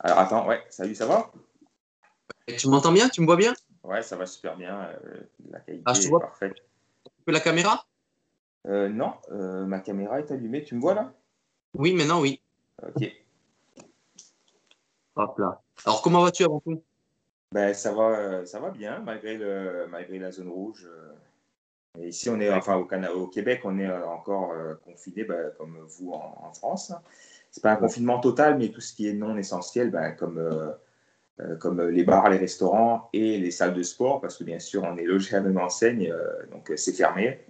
Alors attends, ouais, salut, ça va? Tu m'entends bien? Tu me vois bien? Ouais, ça va super bien. euh, la qualité Ah, je est vois. parfaite. Tu peux la caméra? Euh, non, euh, ma caméra est allumée. Tu me vois là? Oui, maintenant oui. Ok. Hop là. Alors comment vas-tu avant tout? Ben, ça va, ça va bien malgré, le, malgré la zone rouge. Et ici, on est, enfin, au, Cana- au Québec, on est encore confiné, ben, comme vous en, en France. C'est pas un confinement total, mais tout ce qui est non essentiel, ben, comme, euh, euh, comme les bars, les restaurants et les salles de sport, parce que bien sûr, on est logé à la même enseigne, euh, donc euh, c'est fermé.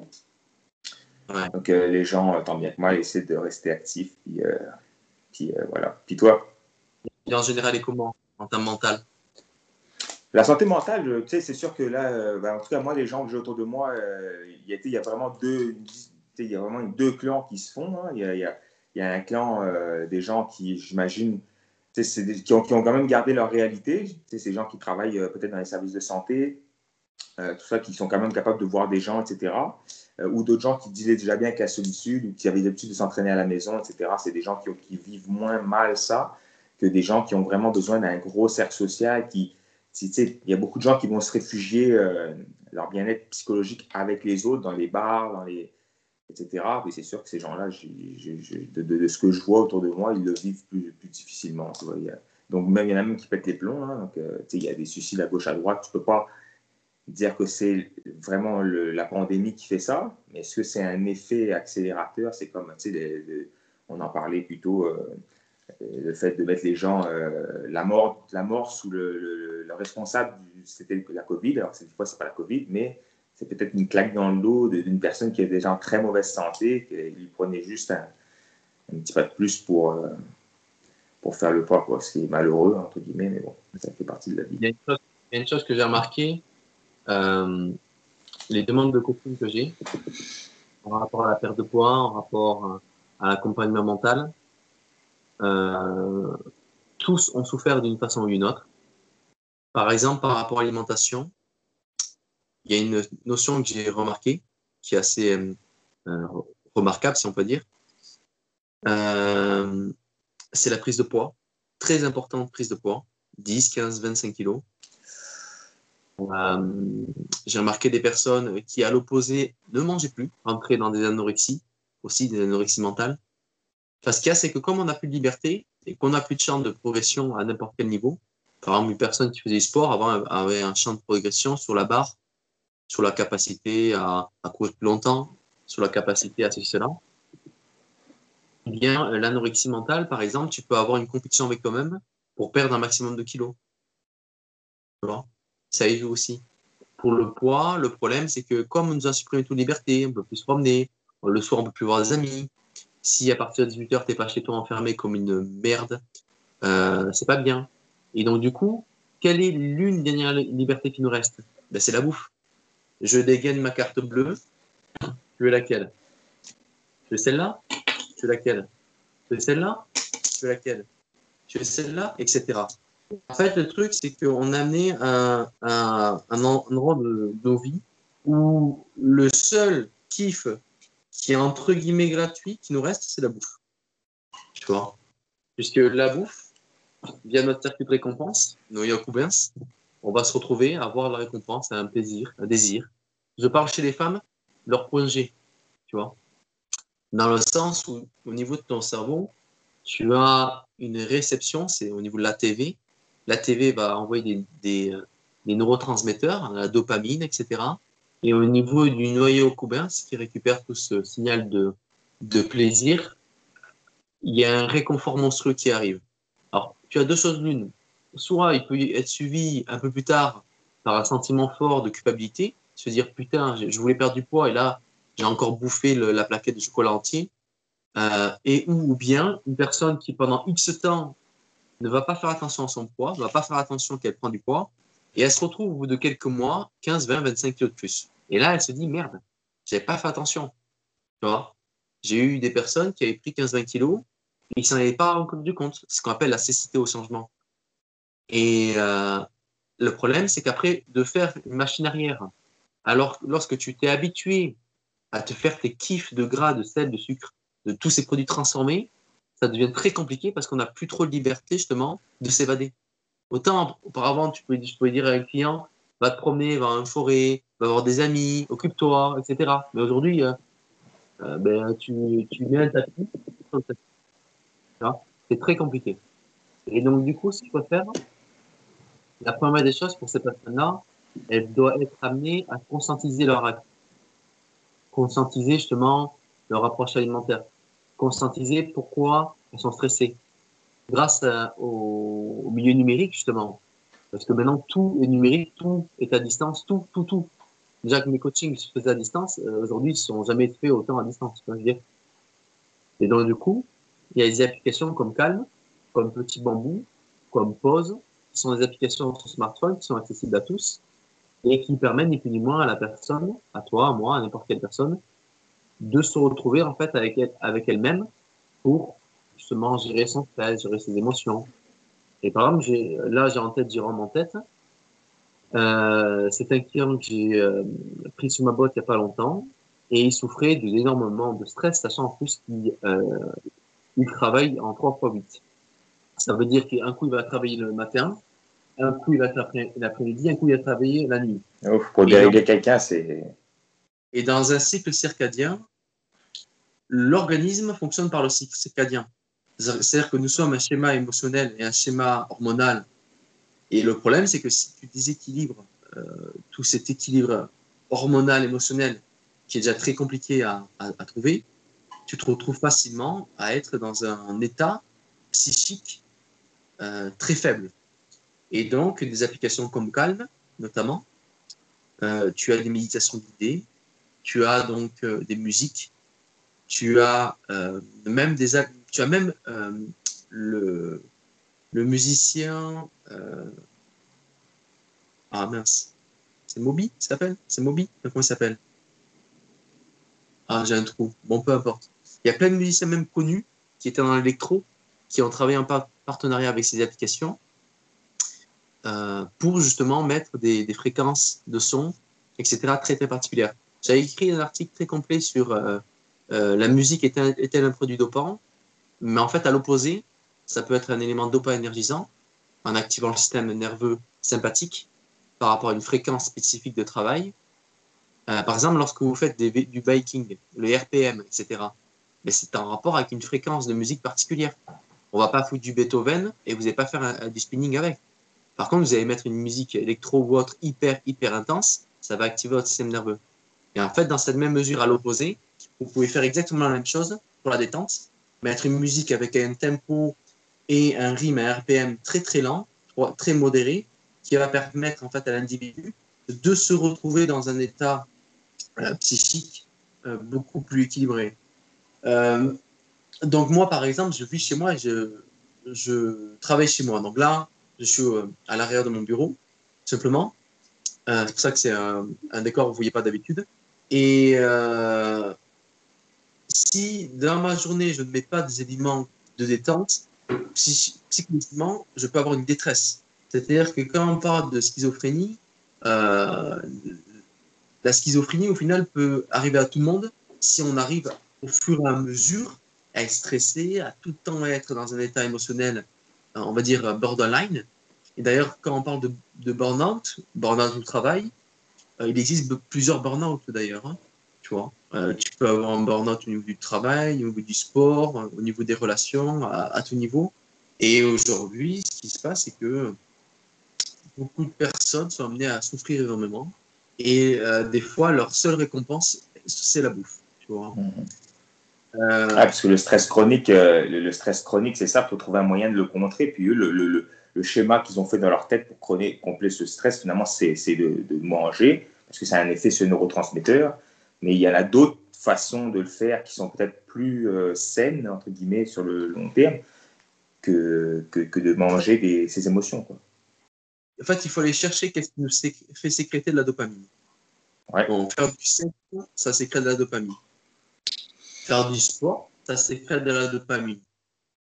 Ouais. Donc euh, les gens, euh, tant bien que mal, essaient de rester actifs. Puis, euh, puis, euh, voilà. Puis toi? Et en général, et comment en termes mental? La santé mentale, tu sais, c'est sûr que là, euh, ben, en tout cas, moi, les gens que j'ai autour de moi, euh, il y, a, y vraiment deux, il y a vraiment deux clans qui se font. hein. Il, y a, il y a- il y a un clan euh, des gens qui, j'imagine, qui, ont, quand même gardé leur réalité. Ces gens qui travaillent euh, peut-être dans les services de santé, euh, tout ça, qui sont quand même capables de voir des gens, etc. Ou d'autres gens qui disaient déjà bien qu'à la solitude ou qui avaient l'habitude de s'entraîner à la maison, etc. C'est des gens qui, qui vivent moins mal ça que des gens qui ont vraiment besoin d'un gros cercle social. Qui, il y a beaucoup de gens qui vont se réfugier leur bien-être psychologique avec les autres, dans les bars, dans les, etc. Et c'est sûr que ces gens-là, de, ce que je vois autour de moi, ils le vivent plus, plus difficilement. tu vois. Donc même, il y en a même qui pètent les plombs. hein. donc, euh, il y a des suicides à gauche, à droite. Tu peux pas dire que c'est vraiment la pandémie qui fait ça, mais est-ce que c'est un effet accélérateur? C'est comme, tu sais, on en parlait plutôt, euh, le fait de mettre les gens, euh, la, mort, la mort sous le, le- le responsable, c'était la Covid, alors cette fois, c'est pas la Covid, mais c'est peut-être une claque dans le dos d'une personne qui est déjà en très mauvaise santé, qu'il lui prenait juste un, petit pas de plus pour, euh, pour faire le pas. C'est malheureux, entre guillemets, mais bon, ça fait partie de la vie. il y, a une chose, que j'ai remarqué, euh, les demandes de coaching que j'ai en rapport à la perte de poids, en rapport à l'accompagnement mental, euh, tous ont souffert d'une façon ou d'une autre. Par exemple, par rapport à l'alimentation, il y a une notion que j'ai remarquée qui est assez euh, euh, remarquable, si on peut dire. Euh, c'est la prise de poids. Très importante prise de poids. 10, 15, 25 kilos. J'ai remarqué des personnes qui, à l'opposé, ne mangeaient plus, rentraient dans des anorexies, aussi des anorexies mentales. Enfin, ce qu'il y a, c'est que comme on n'a plus de liberté et qu'on n'a plus de champ de progression à n'importe quel niveau, par exemple, une personne qui faisait du sport avant avait un champ de progression sur la barre, sur la capacité à, courir plus longtemps, sur la capacité à ceci, cela. Bien, l'anorexie mentale, par exemple, tu peux avoir une compétition avec toi-même pour perdre un maximum de kilos. Tu ça y joue aussi. Pour le poids, le problème, c'est que comme on nous a supprimé toute liberté, on peut plus se promener, le soir, on peut plus voir des amis. Si à partir de 18h, t'es pas chez toi enfermé comme une merde, euh, c'est pas bien. Et donc, du coup, quelle est l'une dernière liberté qui nous reste? Ben, C'est la bouffe. Je dégaine ma carte bleue. Tu veux laquelle? Tu veux celle-là? Tu veux laquelle? Tu veux celle-là? Tu veux laquelle? Tu veux celle-là Etc. En fait, le truc, c'est qu'on a amené un, endroit de, nos vies où le seul kiff qui est entre guillemets gratuit qui nous reste, c'est la bouffe. Tu vois? Puisque la bouffe, via notre circuit de récompense, nos Yakubins, on va se retrouver avoir la récompense, un plaisir, un désir. Je parle chez les femmes, leur projet, tu vois Dans le sens où, au niveau de ton cerveau, tu as une réception, c'est au niveau de la TV, la TV va envoyer des, des, des, neurotransmetteurs, la dopamine, etc. Et au niveau du noyau cubain, ce qui récupère tout ce signal de, de plaisir, il y a un réconfort monstrueux qui arrive. Alors, tu as deux choses l'une. Soit il peut être suivi un peu plus tard par un sentiment fort de culpabilité, se dire putain, je voulais perdre du poids et là, j'ai encore bouffé la plaquette de chocolat entier. Euh, et ou, bien une personne qui pendant X temps ne va pas faire attention à son poids, ne va pas faire attention qu'elle prend du poids, et elle se retrouve au bout de quelques mois, 15, 20, 25 kilos de plus. Et là, elle se dit, merde, j'avais pas fait attention. Tu vois? J'ai eu des personnes qui avaient pris 15, 20 kilos, et qui s'en avaient pas rendu compte. ce qu'on appelle la cécité au changement. Et euh, le problème, c'est qu'après, de faire une machine arrière, alors lorsque tu t'es habitué à te faire tes kiffs de gras, de sel, de sucre, de tous ces produits transformés, ça devient très compliqué parce qu'on n'a plus trop de liberté justement de s'évader. Autant auparavant, tu pouvais, dire à un client, va te promener, va en forêt, va avoir des amis, occupe-toi, etc. Mais aujourd'hui, euh, euh, ben, tu, tu mets un tapis, c'est très compliqué. Et donc, du coup, ce qu'il faut faire, la première des choses pour ces personnes-là, elles doivent être amenées à conscientiser leur acte. Conscientiser justement leur approche alimentaire. Conscientiser pourquoi elles sont stressées. Grâce au, au, milieu numérique, justement. Parce que maintenant, tout est numérique, tout est à distance, tout, tout, tout. Déjà que mes coachings se faisaient à distance, euh, aujourd'hui, ils ne sont jamais faits autant à distance. Je dire. Et donc, du coup, il y a des applications comme Calm, comme Petit Bambou, comme Pause, sont des applications sur smartphone qui sont accessibles à tous et qui permettent ni plus ni moins à la personne, à toi, à moi, à n'importe quelle personne, de se retrouver en fait avec, elle, avec elle-même pour justement gérer son stress, gérer ses émotions. Et par exemple, là, j'ai en tête Jérôme en tête. Euh, c'est un client que j'ai euh, pris sous ma boîte il n'y a pas longtemps et il souffrait d'énormément de stress, sachant en plus qu'il euh, il travaille en 3 x 8. Ça veut dire qu'un coup, il va travailler le matin, un coup, il va travailler l'après-midi, un coup, il va travailler la nuit. pour dérégler quelqu'un, c'est. Et dans un cycle circadien, l'organisme fonctionne par le cycle circadien. C'est-à-dire que nous sommes un schéma émotionnel et un schéma hormonal. Et le problème, c'est que si tu déséquilibres euh, tout cet équilibre hormonal, émotionnel, qui est déjà très compliqué à, à, à trouver, tu te retrouves facilement à être dans un état psychique euh, très faible. Et donc, des applications comme Calm, notamment, euh, tu as des méditations guidées, tu as donc euh, des musiques, tu as euh, même des tu as même le, le musicien ah mince c'est Moby s'appelle c'est Moby comment il s'appelle? Ah j'ai un trou bon peu importe. Il y a plein de musiciens même connus qui étaient dans l'électro qui ont travaillé en partenariat avec ces applications euh, pour justement mettre des, fréquences de son, etc., très très particulières. J'avais écrit un article très complet sur euh, euh, la musique est-elle un produit dopant, mais en fait, à l'opposé, ça peut être un élément dopaminergisant en activant le système nerveux sympathique par rapport à une fréquence spécifique de travail. Par exemple, lorsque vous faites du biking, le RPM, etc., mais c'est en rapport avec une fréquence de musique particulière. On va pas foutre du Beethoven et vous n'allez pas faire du spinning avec. Par contre, vous allez mettre une musique électro ou autre hyper, hyper intense, ça va activer votre système nerveux. Et en fait, dans cette même mesure, à l'opposé, vous pouvez faire exactement la même chose pour la détente, mettre une musique avec un tempo et un rythme, un RPM très très lent, très modéré, qui va permettre en fait à l'individu de se retrouver dans un état euh, psychique euh, beaucoup plus équilibré. Euh, donc moi, par exemple, je vis chez moi et je, je travaille chez moi. Donc là, je suis euh, à l'arrière de mon bureau, simplement. Euh, c'est pour ça que c'est un, décor que vous ne voyez pas d'habitude. Et euh, si dans ma journée, je ne mets pas des éléments de détente, psychologiquement, je peux avoir une détresse. C'est-à-dire que quand on parle de schizophrénie, la schizophrénie, au final, peut arriver à tout le monde si on arrive au fur et à mesure à être stressé, à tout le temps être dans un état émotionnel, on va dire borderline. Et d'ailleurs, quand on parle de, de burn-out, burn-out au travail, euh, il existe plusieurs burn-out d'ailleurs. Hein, tu vois, euh, tu peux avoir un burn-out au niveau du travail, au niveau du sport, au niveau des relations, à, tout niveau. Et aujourd'hui, ce qui se passe, c'est que beaucoup de personnes sont amenées à souffrir énormément. Et euh, des fois, leur seule récompense, c'est la bouffe. Tu vois. Mmh. Euh... Ah, parce que le stress chronique, euh, le, le, stress chronique, c'est ça, il faut trouver un moyen de le contrer. Puis eux, le, le, le schéma qu'ils ont fait dans leur tête pour combler ce stress, finalement, c'est de, de, manger, parce que ça a un effet sur le neurotransmetteur. Mais il y en a d'autres façons de le faire qui sont peut-être plus euh, saines, entre guillemets, sur le long terme, que, que, que de manger des, ses émotions. Quoi. En fait, il faut aller chercher qu'est-ce qui nous fait sécréter de la dopamine. Ouais. Bon, faire du sexe, ça sécrète de la dopamine. Faire du sport, ça sécrète de la dopamine.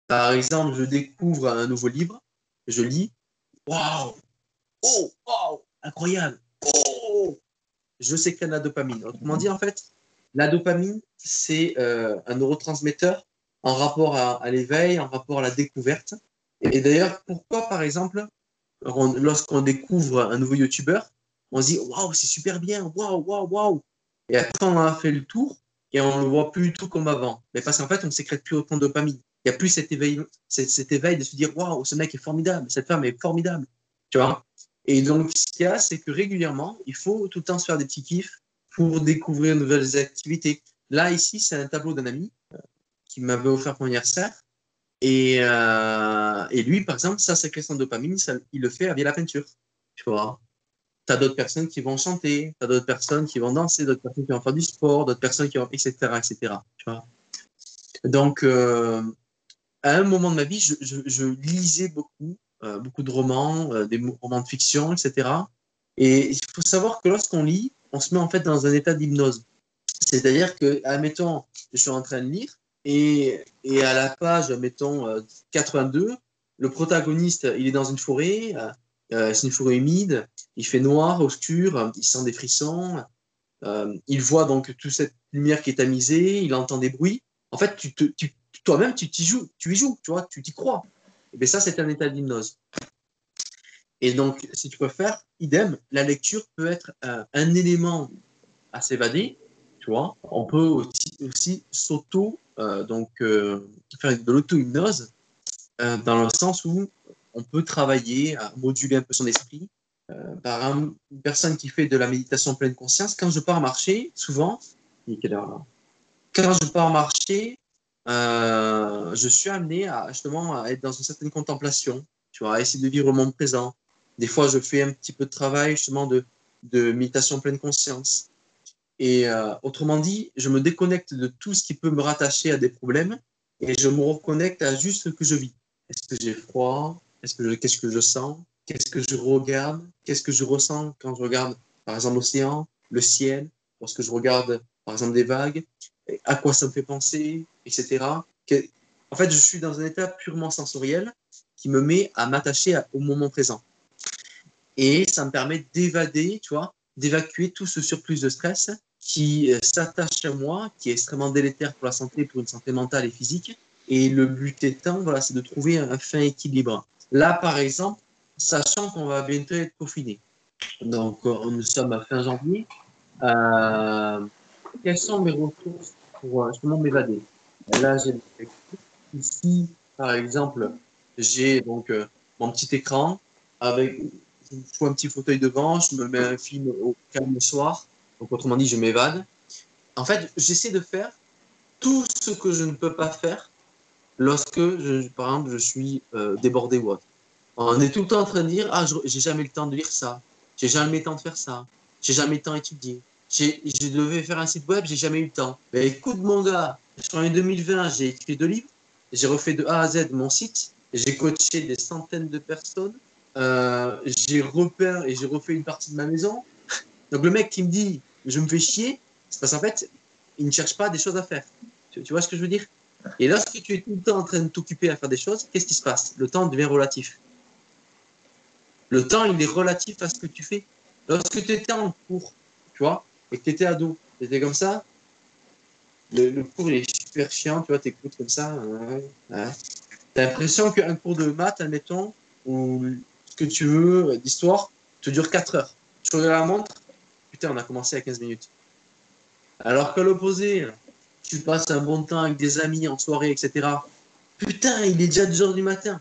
Par exemple, je découvre un nouveau livre, je lis, waouh, oh, waouh, incroyable, oh, je sécrète la dopamine. Autrement dit, en fait, la dopamine, c'est euh, un neurotransmetteur en rapport à, l'éveil, en rapport à la découverte. Et, d'ailleurs, pourquoi, par exemple, lorsqu'on découvre un nouveau YouTuber, on se dit waouh, c'est super bien, waouh, waouh, waouh. Et après, on a fait le tour et on le voit plus du tout comme avant. Mais parce qu'en fait, on ne sécrète plus autant de dopamine. Il n'y a plus cet éveil, cet, éveil de se dire waouh, ce mec est formidable, cette femme est formidable. Tu vois? Et donc, ce qu'il y a, c'est que régulièrement, il faut tout le temps se faire des petits kiffs pour découvrir de nouvelles activités. Là, ici, c'est un tableau d'un ami euh, qui m'avait offert pour mon anniversaire. Et, euh, et, lui, par exemple, ça, question de dopamine, il le fait via la peinture. Tu vois? Tu as d'autres personnes qui vont chanter, tu as d'autres personnes qui vont danser, d'autres personnes qui vont faire du sport, d'autres personnes qui vont, etc., etc. Tu vois Donc, euh, à un moment de ma vie, je, lisais beaucoup, beaucoup de romans, des romans de fiction, etc. Et il faut savoir que lorsqu'on lit, on se met en fait dans un état d'hypnose. C'est-à-dire que, admettons, je suis en train de lire et, et à la page, mettons, 82, euh, le protagoniste, il est dans une forêt, euh, euh, c'est une forêt humide, il fait noir, obscur, il sent des frissons, il voit donc toute cette lumière qui est tamisée, il entend des bruits. En fait, tu toi-même, tu, y joues, tu y joues, tu vois, tu t'y crois. Et bien ça, c'est un état d'hypnose. Et donc, si tu préfères, idem, la lecture peut être un élément à s'évader, tu vois. On peut aussi, s'auto, euh, donc, euh, faire de l'auto-hypnose, euh, dans le sens où on peut travailler moduler un peu son esprit. par une personne qui fait de la méditation pleine conscience, quand je pars marcher, souvent, quand je pars marcher, je suis amené à justement à être dans une certaine contemplation, tu vois, à essayer de vivre mon présent, des fois, je fais un petit peu de travail justement de, de méditation pleine conscience. Et euh, autrement dit, je me déconnecte de tout ce qui peut me rattacher à des problèmes et je me reconnecte à juste ce que je vis. Est-ce que j'ai froid? Est-ce que qu'est-ce que je sens? Qu'est-ce que je regarde? Qu'est-ce que je ressens quand je regarde, par exemple, l'océan, le ciel, lorsque je regarde, par exemple, des vagues? À quoi ça me fait penser, etc. En fait, je suis dans un état purement sensoriel qui me met à m'attacher au moment présent. Et ça me permet d'évader, tu vois, d'évacuer tout ce surplus de stress qui euh, s'attache à moi, qui est extrêmement délétère pour la santé, pour une santé mentale et physique. Et le but étant, voilà, c'est de trouver un fin équilibre. Là, par exemple, sachant qu'on va bientôt être confiné. Donc, euh, nous sommes à fin janvier. Euh, quelles sont mes ressources pour justement m'évader? Là, j'ai ici, par exemple, j'ai donc mon petit écran avec je fous un petit fauteuil devant, je me mets un film au calme soir. Donc, autrement dit, je m'évade. En fait, j'essaie de faire tout ce que je ne peux pas faire lorsque, par exemple, je suis euh, débordé ou autre. On est tout le temps en train de dire Ah, j'ai jamais le temps de lire ça, j'ai jamais le temps de faire ça, j'ai jamais le temps d'étudier. Je devais faire un site web, j'ai jamais eu le temps. Mais écoute, mon gars, en 2020, j'ai écrit deux livres, j'ai refait de A à Z mon site, j'ai coaché des centaines de personnes, euh, j'ai repère et j'ai refait une partie de ma maison. Donc le mec qui me dit je me fais chier, c'est parce qu'en fait, il ne cherche pas des choses à faire. Tu, vois ce que je veux dire? Et lorsque tu es tout le temps en train de t'occuper à faire des choses, qu'est-ce qui se passe? Le temps devient relatif. Le temps, il est relatif à ce que tu fais. Lorsque tu étais en cours, tu vois, et que tu étais ado, tu étais comme ça, le, cours, il est super chiant, tu vois, tu écoutes comme ça. Tu as l'impression qu'un cours de maths, admettons, ou que tu veux d'histoire te dure 4 heures. Tu regardes la montre, putain, on a commencé à 15 minutes. Alors qu'à l'opposé, tu passes un bon temps avec des amis en soirée, etc. Putain, il est déjà 2 heures du matin.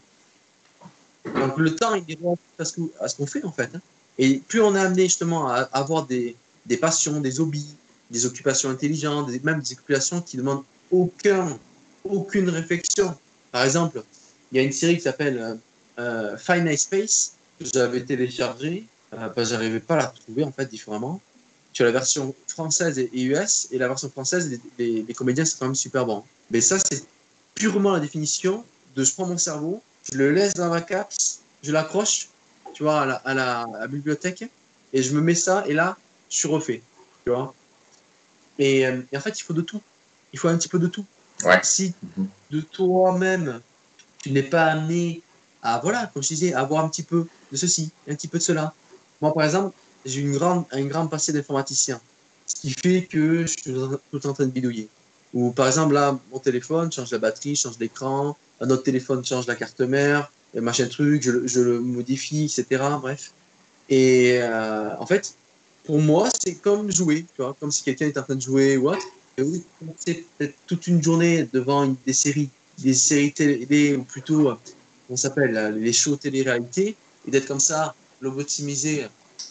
Donc le temps, il est à ce qu'on fait en fait. Hein. Et plus on est amené justement à avoir des, passions, des hobbies, des occupations intelligentes, même des occupations qui demandent aucun, aucune réflexion. Par exemple, il y a une série qui s'appelle euh, euh, Find Space que j'avais téléchargé euh, parce j'arrivais pas à la trouver en fait différemment. Tu as la version française et US et la version française, les, comédiens c'est quand même super bon. Mais ça c'est purement la définition de je prends mon cerveau, je le laisse dans ma capse, je l'accroche, tu vois, à la, bibliothèque et je me mets ça et là je suis refait, tu vois. Et, euh, et, en fait il faut de tout, il faut un petit peu de tout. Ouais. Si de toi-même tu n'es pas amené à, voilà, comme je disais, avoir un petit peu de ceci, un petit peu de cela. Moi, par exemple, j'ai une grande, un grand passé d'informaticien, ce qui fait que je suis tout en train de bidouiller. Ou par exemple, là, mon téléphone change la batterie, change l'écran, un autre téléphone change la carte mère, machin truc, je, le modifie, etc. Bref. Et euh, en fait, pour moi, c'est comme jouer, tu vois, comme si quelqu'un était en train de jouer ou autre. Et oui, c'est peut-être toute une journée devant des séries, des séries télé, ou plutôt, euh, on s'appelle les shows télé-réalité, et d'être comme ça,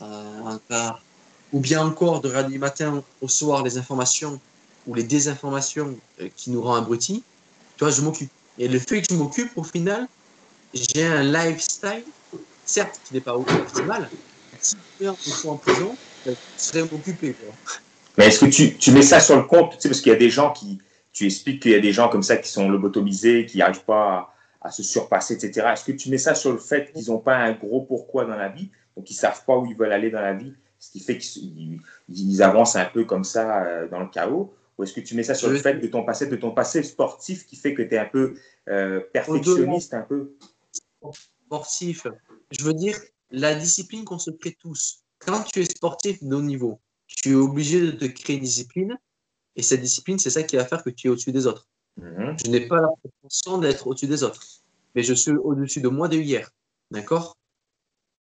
euh, ou bien encore de regarder du matin au soir les informations ou les désinformations euh, qui nous rend abrutis, tu vois, je m'occupe. Et le fait que je m'occupe, au final, j'ai un lifestyle, certes, qui n'est pas optimal. Si je suis en prison, je serais m'occuper. Mais est-ce que tu, tu, mets ça sur le compte tu sais, Parce qu'il y a des gens qui. Tu expliques qu'il y a des gens comme ça qui sont lobotomisés, qui n'arrivent pas à, à, se surpasser, etc. Est-ce que tu mets ça sur le fait qu'ils n'ont pas un gros pourquoi dans la vie, donc ils ne savent pas où ils veulent aller dans la vie, ce qui fait qu'ils avancent un peu comme ça euh, dans le chaos ou est-ce que tu mets ça sur le fait de ton passé, de ton passé sportif qui fait que tu es un peu euh, perfectionniste, un peu? Sportif. Je veux dire, la discipline qu'on se crée tous. Quand tu es sportif de haut niveau, tu es obligé de te créer une discipline. Et cette discipline, c'est ça qui va faire que tu es au-dessus des autres. Mhm. Je n'ai pas la prétention d'être au-dessus des autres. Mais je suis au-dessus de moi de hier. D'accord?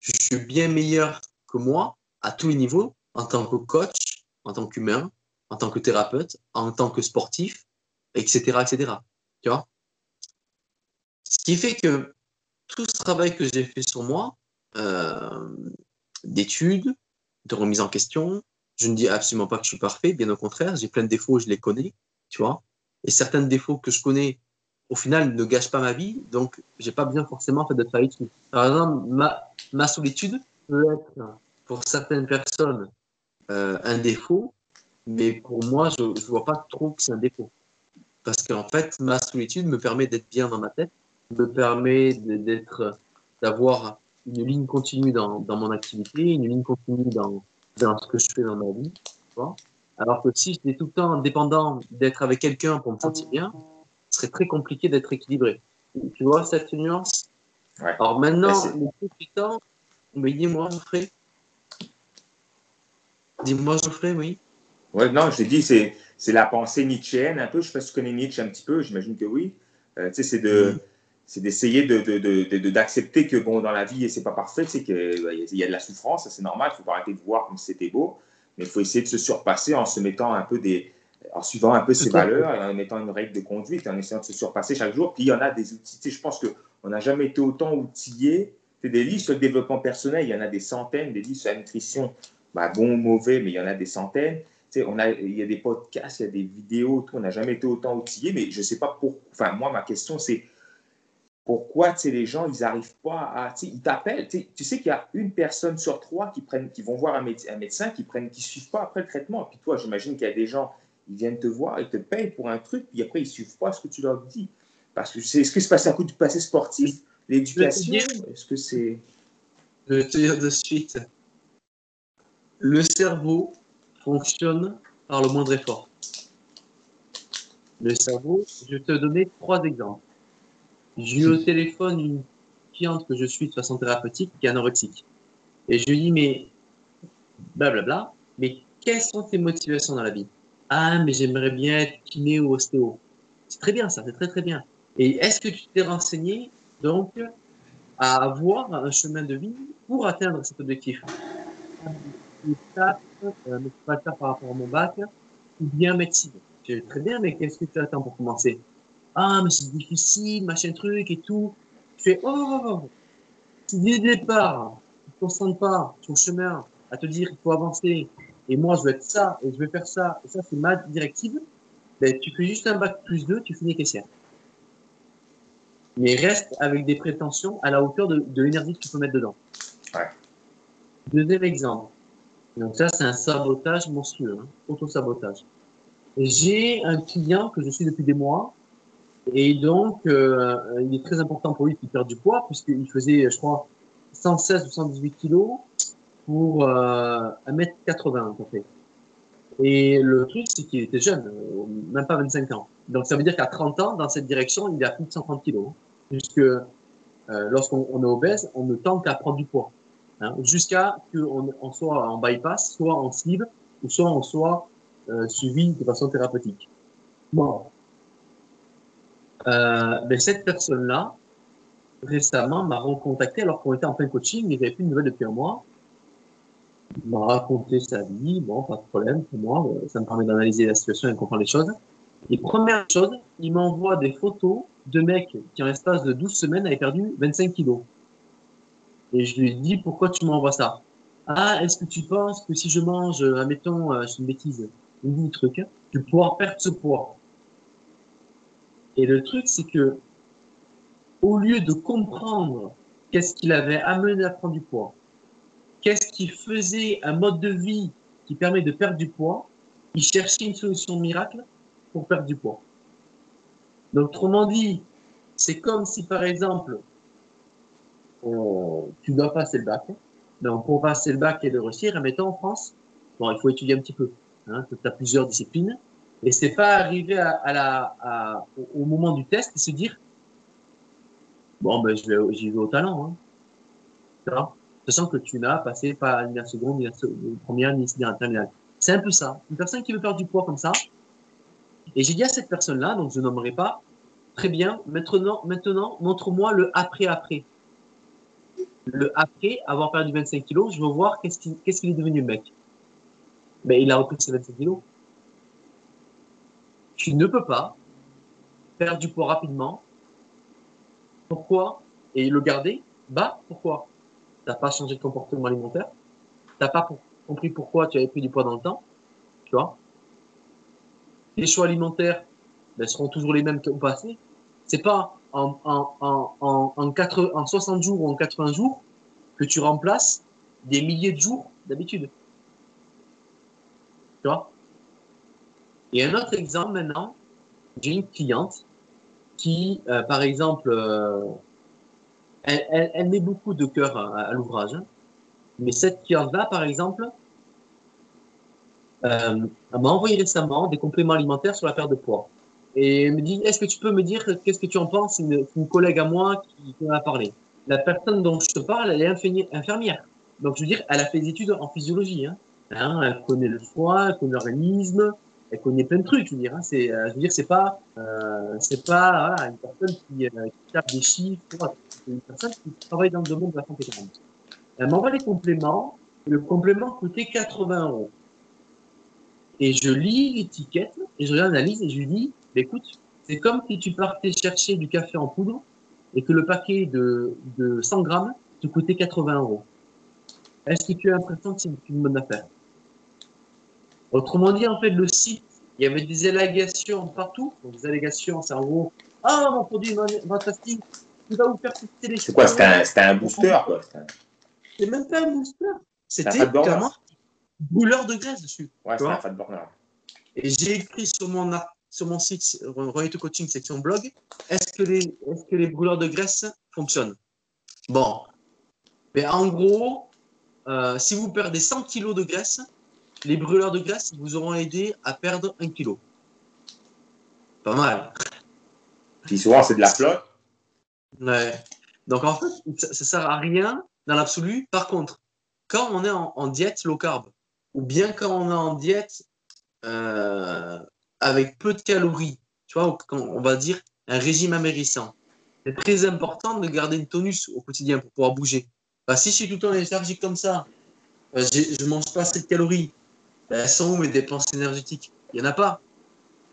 Je suis bien meilleur que moi à tous les niveaux, en tant que coach, en tant qu'humain, en tant que thérapeute, en tant que sportif, etc., etc. Tu vois? Ce qui fait que tout ce travail que j'ai fait sur moi, euh, d'études, de remise en question, je ne dis absolument pas que je suis parfait, bien au contraire, j'ai plein de défauts, je les connais, tu vois? Et certains défauts que je connais, au final, ne gâchent pas ma vie, donc j'ai pas besoin forcément fait, de travailler dessus. Par exemple, ma, ma solitude peut être, pour certaines personnes, euh, un défaut, mais pour moi, je ne vois pas trop que c'est un défaut. Parce qu'en fait, ma solitude me permet d'être bien dans ma tête, me permet d'être, d'avoir une ligne continue dans, dans, mon activité, une ligne continue dans, dans ce que je fais dans ma vie. Alors que si j'étais tout le temps dépendant d'être avec quelqu'un pour me sentir bien, serait très compliqué d'être équilibré. Tu vois cette nuance? Ouais. Alors maintenant, le plus du temps, mais dis-moi, Geoffrey. Dis-moi, Geoffrey, oui. Oui, non, je dit, c'est, c'est la pensée nietzschéenne un peu. Je ne sais pas si tu connais Nietzsche un petit peu, j'imagine que oui. Euh, tu sais, c'est de. Mm. C'est d'essayer de, de, de, d'accepter que bon, dans la vie, c'est pas parfait, c'est qu'il bah, y a de la souffrance, c'est normal, il faut pas arrêter de voir comme c'était beau, mais il faut essayer de se surpasser en se mettant un peu des, en suivant un peu ses valeurs et en mettant une règle de conduite, en essayant de se surpasser chaque jour. Puis il y en a des outils. Tu sais, je pense qu'on n'a jamais été autant outillé. C'est des livres sur le développement personnel, il y en a des centaines, des livres sur la nutrition, bah, bon ou mauvais, mais il y en a des centaines on a, il y a des podcasts, il y a des vidéos, tout, on n'a jamais été autant outillés, mais je ne sais pas pourquoi. Enfin, moi, ma question, c'est pourquoi les gens, ils n'arrivent pas à. Ils t'appellent. Tu sais qu'il y a une personne sur trois qui, prennent, qui vont voir un, médecin, un médecin qui ne qui suivent pas après le traitement. Puis toi, j'imagine qu'il y a des gens, ils viennent te voir, ils te payent pour un truc, puis après, ils ne suivent pas ce que tu leur dis. Parce que c'est, est-ce que c'est passé un coup du passé sportif, l'éducation? Est-ce que c'est. Je vais te dire de suite. Le cerveau, fonctionne par le moindre effort. Le cerveau, je vais te donner trois exemples. J'ai eu au téléphone une cliente que je suis de façon thérapeutique qui est anorexique. Et je lui dis, mais blablabla, mais quelles sont tes motivations dans la vie? Ah, mais j'aimerais bien être kiné ou ostéo. C'est très bien ça, c'est très très bien. Et est-ce que tu t'es renseigné donc à avoir un chemin de vie pour atteindre cet objectif? Euh, mais pas faire par rapport à mon bac, ou bien médecine? Je très bien, mais qu'est-ce que tu attends pour commencer? Ah, mais c'est difficile, machin truc et tout. Je fais, oh, oh, oh. Si dès le départ, tu ne te concentres pas sur le chemin à te dire qu'il faut avancer, et moi je veux être ça, et je vais faire ça, et ça c'est ma directive, ben, tu fais juste un bac plus 2, tu finis caissière. Mais reste avec des prétentions à la hauteur de, de l'énergie que tu peux mettre dedans. Ouais. Deuxième exemple. Donc ça, c'est un sabotage monstrueux, hein, auto-sabotage. J'ai un client que je suis depuis des mois, et donc euh, il est très important pour lui qu'il perde du poids, puisqu'il faisait, je crois, 116 ou 118 kilos pour euh, 1m80 à peu près. Et le truc, c'est qu'il était jeune, euh, même pas 25 ans. Donc ça veut dire qu'à 30 ans, dans cette direction, il a plus de 130 kilos. Hein, puisque euh, lorsqu'on est obèse, on ne tente qu'à prendre du poids. Hein, jusqu'à qu'on on soit en bypass, soit en sleeve, ou soit on soit euh, suivi de façon thérapeutique. Bon. Euh, ben, cette personne-là, récemment, m'a recontacté alors qu'on était en plein coaching, il n'avait plus de nouvelles depuis un mois. M'a raconté sa vie, bon, pas de problème pour moi, euh, ça me permet d'analyser la situation et de comprendre les choses. Et première chose, il m'envoie des photos de mecs qui, en l'espace de 12 semaines, avaient perdu 25 kilos. Et je lui dit, pourquoi tu m'envoies ça? Ah, est-ce que tu penses que si je mange, admettons, euh, c'est une bêtise, une truc, tu pourras perdre ce poids? Et le truc, c'est que au lieu de comprendre qu'est-ce qu'il avait amené à prendre du poids, qu'est-ce qui faisait un mode de vie qui permet de perdre du poids, il cherchait une solution miracle pour perdre du poids. Donc, autrement dit, c'est comme si, par exemple, tu dois passer le bac. Donc, pour passer le bac et le réussir, admettons en France, bon, il faut étudier un petit peu. Hein, tu as plusieurs disciplines. Et c'est pas arriver au moment du test et se dire, bon, ben, j'y vais au talent. Hein. Sachant que tu n'as passé pas ni la seconde, ni la première, ni la terminale. C'est un peu ça. Une personne qui veut perdre du poids comme ça. Et j'ai dit à cette personne-là, donc je nommerai pas, très bien, maintenant, maintenant montre-moi le après-après. Le après avoir perdu 25 kilos, je veux voir qu'est-ce qu'il est devenu mec. Mais il a repris ses 25 kilos. Tu ne peux pas perdre du poids rapidement pourquoi? Et le garder? Bah, pourquoi? Pas changé de comportement alimentaire T'as pas compris pourquoi tu avais pris du poids dans le temps Tu vois Les choix alimentaires ben, seront toujours les mêmes qu'au passé. C'est pas en, en, en, en, 4, en 60 jours ou en 80 jours que tu remplaces des milliers de jours d'habitude. Tu vois Et un autre exemple maintenant, j'ai une cliente qui, euh, par exemple, euh, elle, met beaucoup de cœur à, l'ouvrage. Hein. Mais cette cœur-là, par exemple, euh, elle m'a envoyé récemment des compléments alimentaires sur la perte de poids. Et elle me dit, est-ce que tu peux me dire qu'est-ce que tu en penses? C'est une, collègue à moi qui, qui m'a parlé. La personne dont je te parle, elle est infirmière. Donc, je veux dire, elle a fait des études en physiologie. Hein. Hein, elle connaît le foie, elle connaît l'organisme, elle connaît plein de trucs, je veux dire. Hein. C'est, euh, pas, euh, une personne qui, euh, tape des chiffres. Une personne qui travaille dans le domaine de la santé. Elle m'envoie les compléments. Le complément coûtait 80 euros. Et je lis l'étiquette et je l'analyse et je lui dis, bah, écoute, c'est comme si tu partais chercher du café en poudre et que le paquet de, de 100 grammes te coûtait 80 euros. Est-ce que tu as l'impression que c'est une bonne affaire? Autrement dit, en fait, le site, il y avait des allégations partout. Donc, des allégations, c'est en gros, ah, mon produit fantastique, il va vous faire tester les C'est quoi C'était un, booster, quoi C'est même pas un booster. C'était clairement brûleur de graisse dessus. Ouais, c'est un fat burner. Et j'ai écrit sur mon, sur mon site, Royauté Coaching, section blog, est-ce que, les, est-ce que les brûleurs de graisse fonctionnent? Bon. Mais en gros, euh, si vous perdez 100 kg de graisse, les brûleurs de graisse vous auront aidé à perdre un kilo. Pas mal. Puis souvent, c'est de la flotte. Ouais. Donc en fait, ça, ne sert à rien dans l'absolu. Par contre, quand on est en, diète low carb, ou bien quand on est en diète euh, avec peu de calories, tu vois, quand on va dire un régime amérissant, c'est très important de garder une tonus au quotidien pour pouvoir bouger. Bah, si je suis tout le temps léthargique comme ça, euh, je ne mange pas assez de calories, ben, elles sont où mes dépenses énergétiques? Il n'y en a pas.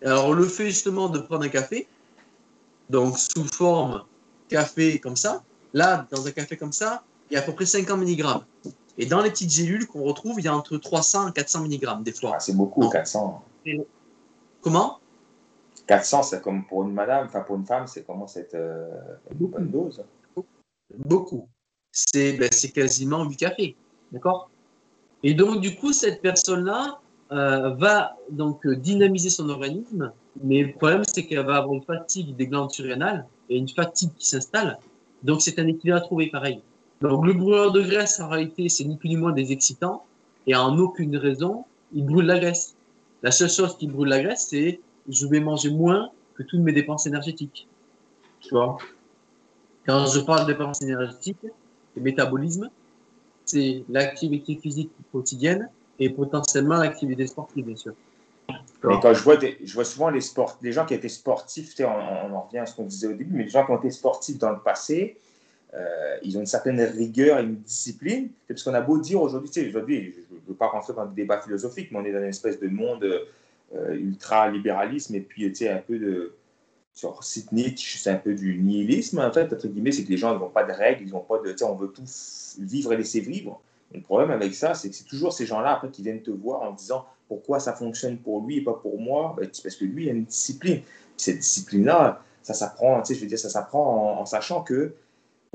Alors, le fait justement de prendre un café, donc sous forme café comme ça, là, dans un café comme ça, il y a à peu près 50 mg. Et dans les petites gélules qu'on retrouve, il y a entre 300 et 400 mg des fois. Ah, c'est beaucoup, 400. Comment? 400, c'est comme pour une madame, enfin pour une femme, c'est comment cette euh, bonne dose? Beaucoup. C'est ben, quasiment 8 cafés. D'accord? Et donc, du coup, cette personne-là euh, va donc dynamiser son organisme, mais le problème, c'est qu'elle va avoir une fatigue des glandes surrénales et une fatigue qui s'installe. Donc, c'est un équilibre à trouver pareil. Donc, le brûleur de graisse, en réalité, c'est ni plus ni moins des excitants, et en aucune raison, il brûle la graisse. La seule chose qui brûle la graisse, c'est je vais manger moins que toutes mes dépenses énergétiques. Tu vois? Quand je parle de dépenses énergétiques, le métabolisme, c'est l'activité physique quotidienne et potentiellement l'activité sportive, bien sûr. Mais quand je vois, je vois souvent les, sports, les gens qui étaient sportifs, on, on, en revient à ce qu'on disait au début, mais les gens qui ont été sportifs dans le passé, euh, ils ont une certaine rigueur et une discipline. Parce qu'on a beau dire aujourd'hui, tu sais, aujourd'hui, je ne veux pas rentrer dans le débat philosophique, mais on est dans une espèce de monde euh, ultra-libéralisme et puis, tu sais, un peu de. Sur site Nietzsche, c'est un peu du nihilisme, en fait, entre guillemets, c'est que les gens n'ont pas de règles, ils n'ont pas de. Tu sais, on veut tout vivre et laisser vivre. le problème avec ça, c'est que c'est toujours ces gens-là, après, qui viennent te voir en disant pourquoi ça fonctionne pour lui et pas pour moi. Ben, parce que lui, il a une discipline. cette discipline-là, ça s'apprend, tu sais, je veux dire, ça s'apprend en sachant que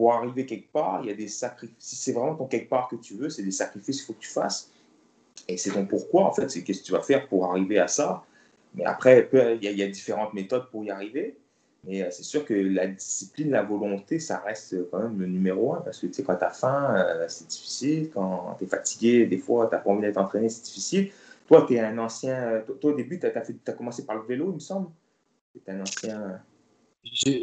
pour arriver quelque part, il y a des sacrifices. Si c'est vraiment ton quelque part que tu veux, c'est des sacrifices qu'il faut que tu fasses. Et c'est ton pourquoi, en fait. C'est qu'est-ce que tu vas faire pour arriver à ça. Mais après, il y, a, différentes méthodes pour y arriver. Mais euh, c'est sûr que la discipline, la volonté, ça reste quand même le numéro un. Parce que, tu sais, quand tu as faim, euh, c'est difficile. Quand tu es fatigué, des fois, tu n'as pas envie d'être entraîné, c'est difficile. Toi, tu es un ancien. Toi, au début, tu as, as, commencé par le vélo, il me semble. Tu es un ancien.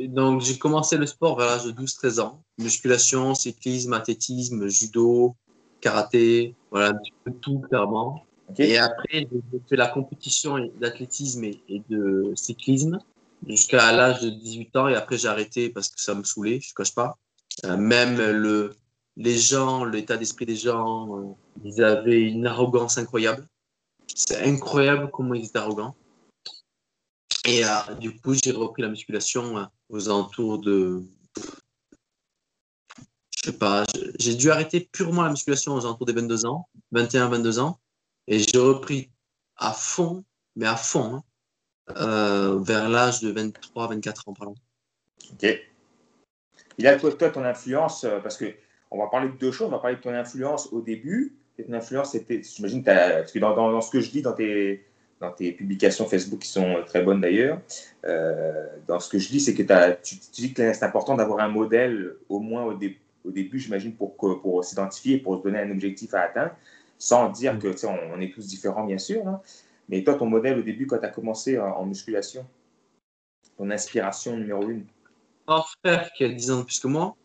Donc, j'ai commencé le sport vers l'âge de 12-13 ans. Musculation, cyclisme, athlétisme, judo, karaté, voilà, un petit peu tout, clairement. Et après, j'ai fait la compétition d'athlétisme et, de cyclisme jusqu'à l'âge de 18 ans. Et après, j'ai arrêté parce que ça me saoulait, je ne cache pas. Euh, même le, les gens, l'état d'esprit des gens, euh, ils avaient une arrogance incroyable. C'est incroyable comment ils étaient arrogants. Et euh, du coup, j'ai repris la musculation euh, aux alentours de. Je sais pas, j'ai dû arrêter purement la musculation aux alentours des 22 ans, 21-22 ans. Et j'ai repris à fond, mais à fond, hein, euh, vers l'âge de 23-24 ans, pardon. Ok. Il a toi, toi, ton influence, parce que on va parler de deux choses. On va parler de ton influence au début. Ton influence, c'était, j'imagine, parce que dans, dans, ce que je dis dans tes, dans tes publications Facebook qui sont très bonnes d'ailleurs. Euh, dans ce que je dis, c'est que tu, dis que c'est important d'avoir un modèle au moins au, au début, j'imagine, pour, pour s'identifier, pour se donner un objectif à atteindre, sans dire mm. que on, on, est tous différents, bien sûr. Hein. Mais toi, ton modèle au début, quand tu as commencé en, musculation, ton inspiration numéro une? Un frère qui a 10 ans de plus que moi,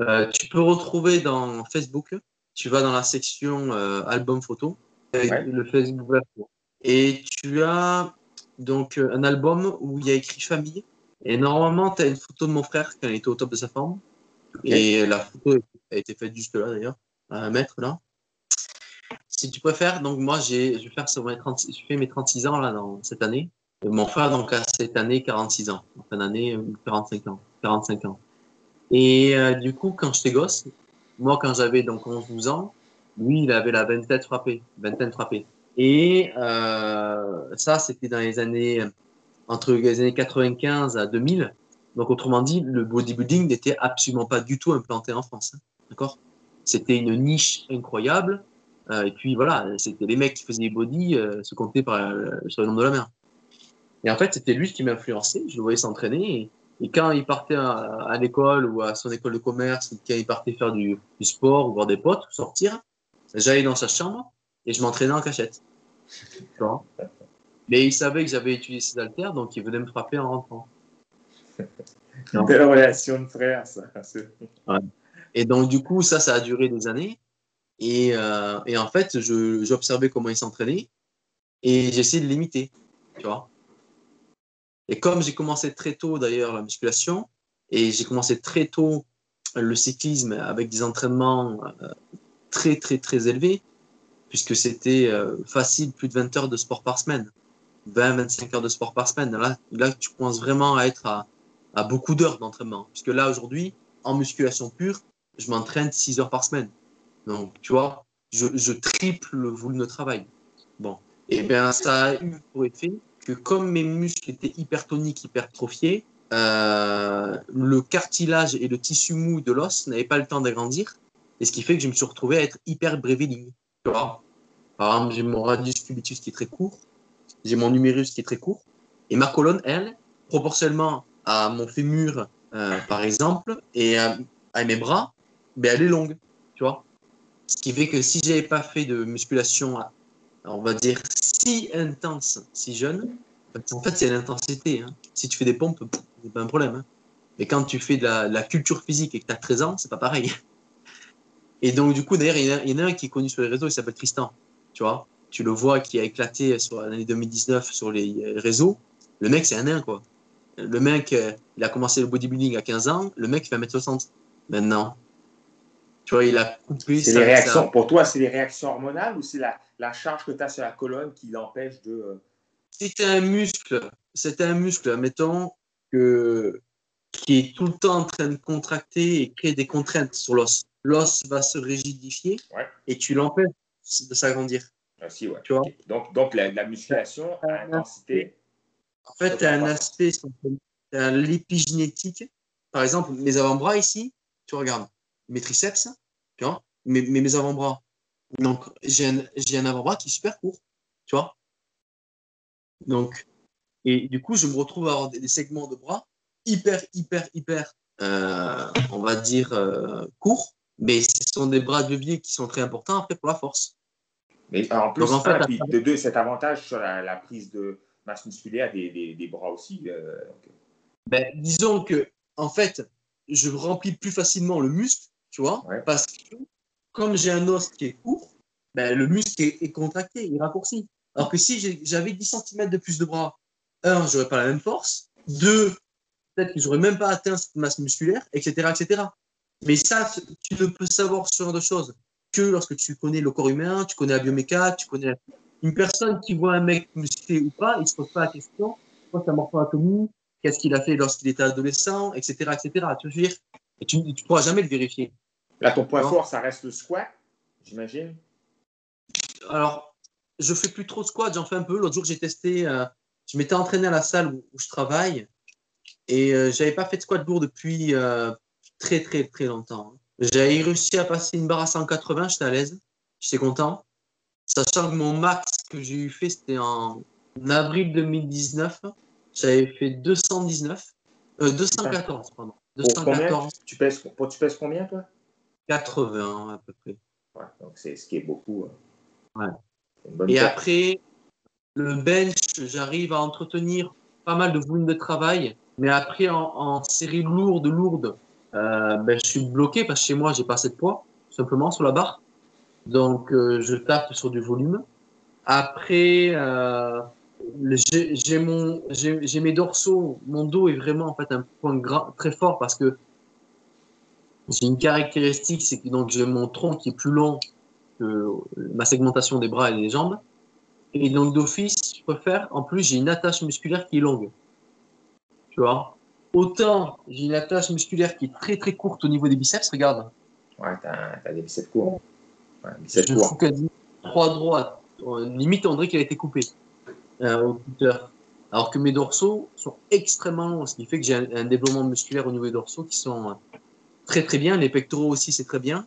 euh, tu peux retrouver dans Facebook, tu vas dans la section euh, album photo, le Facebook et tu as donc euh, un album où il y a écrit famille. Et normalement, tu as une photo de mon frère quand il était au top de sa forme. Et la photo a été faite juste là d'ailleurs, à un mètre là. Si tu préfères, donc moi, je vais faire sur mes 36, je fais mes 36 ans là dans cette année. Et mon frère, donc, a cette année 46 ans. En fin d'année, 45 ans. 45 ans. Et euh, du coup, quand j'étais gosse, moi, quand j'avais donc 11-12 ans, lui, il avait la vingtaine frappée. Vingtaine frappée. Et euh, ça, c'était dans les années entre les années 95 à 2000. Donc, autrement dit, le bodybuilding n'était absolument pas du tout implanté en France. Hein. D'accord? C'était une niche incroyable. Euh, et puis voilà, c'était les mecs qui faisaient les body euh, se comptaient par, sur le nom de la mer. Et en fait, c'était lui qui m'a influencé. Je le voyais s'entraîner. Et, quand il partait à, l'école ou à son école de commerce, quand il partait faire du, du sport ou voir des potes, sortir, j'allais dans sa chambre et je m'entraînais en cachette. Mais il savait que j'avais utilisé ses haltères, donc il venait me frapper en rentrant. Une belle relation de frère, ça. Et donc, du coup, ça, ça a duré des années. Et, euh, et en fait, j'observais comment il s'entraînait et j'essayais de l'imiter. Tu vois Et comme j'ai commencé très tôt, d'ailleurs, la musculation, et j'ai commencé très tôt le cyclisme avec des entraînements euh, très, très, très élevés, puisque c'était euh, facile, plus de 20 heures de sport par semaine. 20-25 heures de sport par semaine. Là, là, tu commences vraiment à être à, à beaucoup d'heures d'entraînement. Puisque là, aujourd'hui, en musculation pure, je m'entraîne 6 heures par semaine. Donc, tu vois, je, je triple le volume de travail. Bon. Et bien, ça a eu pour effet que comme mes muscles étaient hypertoniques, hypertrophiés, euh, le cartilage et le tissu mou de l'os n'avaient pas le temps d'agrandir. Et ce qui fait que je me suis retrouvé à être hyper breviling. Par exemple, j'ai mon radius cubitus qui est très court, j'ai mon numérus qui est très court, et ma colonne, elle, proportionnellement à mon fémur, euh, par exemple, et à, mes bras, ben, elle est longue, tu vois. Ce qui fait que si j'avais pas fait de musculation, on va dire, si intense, si jeune, en fait, c'est l'intensité. Hein. Si tu fais des pompes, c'est pas un problème. Hein. Mais quand tu fais de la, culture physique et que tu as 13 ans, c'est pas pareil. Et donc, du coup, d'ailleurs, il y, en a un qui est connu sur les réseaux, il s'appelle Tristan. Tu vois tu le vois qui a éclaté sur l'année 2019 sur les réseaux, le mec, c'est un nain, quoi. Le mec, euh, il a commencé le bodybuilding à 15 ans, le mec, il fait 1m60 maintenant. Tu vois, il a coupé. C'est les réactions, pour toi, c'est les réactions hormonales ou c'est la, la, charge que tu as sur la colonne qui l'empêche de. Euh, c'est un muscle, c'est un muscle, mettons, que, qui est tout le temps en train de contracter et créer des contraintes sur l'os. L'os va se rigidifier et tu l'empêches de s'agrandir. Ah, si, ouais. Tu vois? Donc, donc la, musculation à intensité. En fait, tu as un aspect, l'épigénétique. Par exemple, mes avant-bras ici, tu regardes, mes triceps, tu vois, mes, mes avant-bras. Donc, j'ai un, un avant-bras qui est super court, tu vois. Donc, et du coup, je me retrouve à avoir des, segments de bras hyper, hyper, hyper, euh, on va dire, euh, courts, mais ce sont des bras de levier qui sont très importants après pour la force. Mais en plus, en fait, de deux, cet avantage sur la, prise de masse musculaire des, des, des bras aussi. Euh, ben, disons que, en fait, je remplis plus facilement le muscle, tu vois, parce que comme j'ai un os qui est court, ben, le muscle est, contracté, il raccourcit. Alors que si j'avais 10 cm de plus de bras, un, j'aurais pas la même force. Deux, peut-être que j'aurais même pas atteint cette masse musculaire, etc., etc. Mais ça, tu ne peux savoir ce genre de choses que lorsque tu connais le corps humain, tu connais la bioméca, tu connais une personne qui voit un mec musclé ou pas, il se pose pas la question, quoi sa morphoanatomie, qu'est-ce qu'il a fait lorsqu'il était adolescent, etc., etc. Tu veux dire, et tu ne pourras jamais le vérifier. Là, ton point fort, ça reste le squat, j'imagine. Alors, je fais plus trop de squat, j'en fais un peu. L'autre jour, j'ai testé, euh, je m'étais entraîné à la salle où, je travaille et euh, j'avais pas fait de squat lourd depuis euh, très, très, très longtemps. J'avais réussi à passer une barre à 180, j'étais à l'aise, j'étais content. Sachant que mon max que j'ai eu fait, c'était en avril 2019. J'avais fait 219, 214, pardon. 214. Tu pèses, tu pèses combien, toi? 80 à peu près. Ouais, donc c'est ce qui est beaucoup. Hein. Ouais. Et après, le bench, j'arrive à entretenir pas mal de volume de travail, mais après, en, série lourde, lourde, euh, ben, je suis bloqué parce que chez moi, j'ai pas assez de poids, simplement, sur la barre. Donc, euh, je tape sur du volume. Après, euh, j'ai mes dorsaux, mon dos est vraiment en fait un point très fort parce que j'ai une caractéristique, c'est que donc j'ai mon tronc qui est plus long que ma segmentation des bras et des jambes. Et donc d'office, je préfère, en plus j'ai une attache musculaire qui est longue. Tu vois? Autant j'ai une attache musculaire qui est très très courte au niveau des biceps, regarde. Ouais, t'as as des biceps courts. Ouais, biceps je courts. trois droites. Limite, on dirait qu'il a été coupé euh, au Alors que mes dorsaux sont extrêmement longs, ce qui fait que j'ai un, développement musculaire au niveau des dorsaux qui sont euh, très très bien. Les pectoraux aussi, c'est très bien.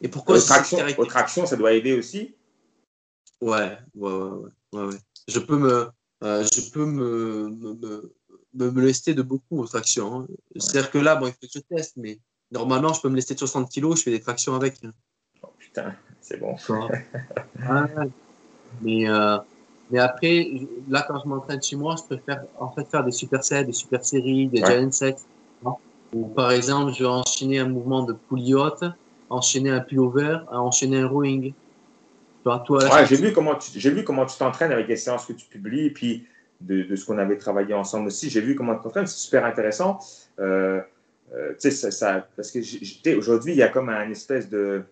Et pourquoi Aux tractions, ça doit aider aussi Ouais, ouais, ouais, ouais, ouais. Je peux me, euh, je peux me, me, me, me, lester de beaucoup aux tractions. Hein. C'est-à-dire que là, bon, il faut que je teste, mais normalement, je peux me lester de 60 kg, je fais des tractions avec. Oh putain, c'est bon. mais, euh, mais après, là, quand je m'entraîne chez moi, je préfère en fait faire des supersets, des super séries, des giant sets. Ou par exemple, je vais enchaîner un mouvement de poulie haute, enchaîner un pullover, enchaîner un rowing. ouais, j'ai vu comment tu, j'ai vu comment tu t'entraînes avec les séances que tu publies, puis de, de ce qu'on avait travaillé ensemble aussi. J'ai vu comment tu t'entraînes, c'est super intéressant. Euh, euh, tu sais, ça, ça, parce que aujourd'hui, il y a comme un espèce de,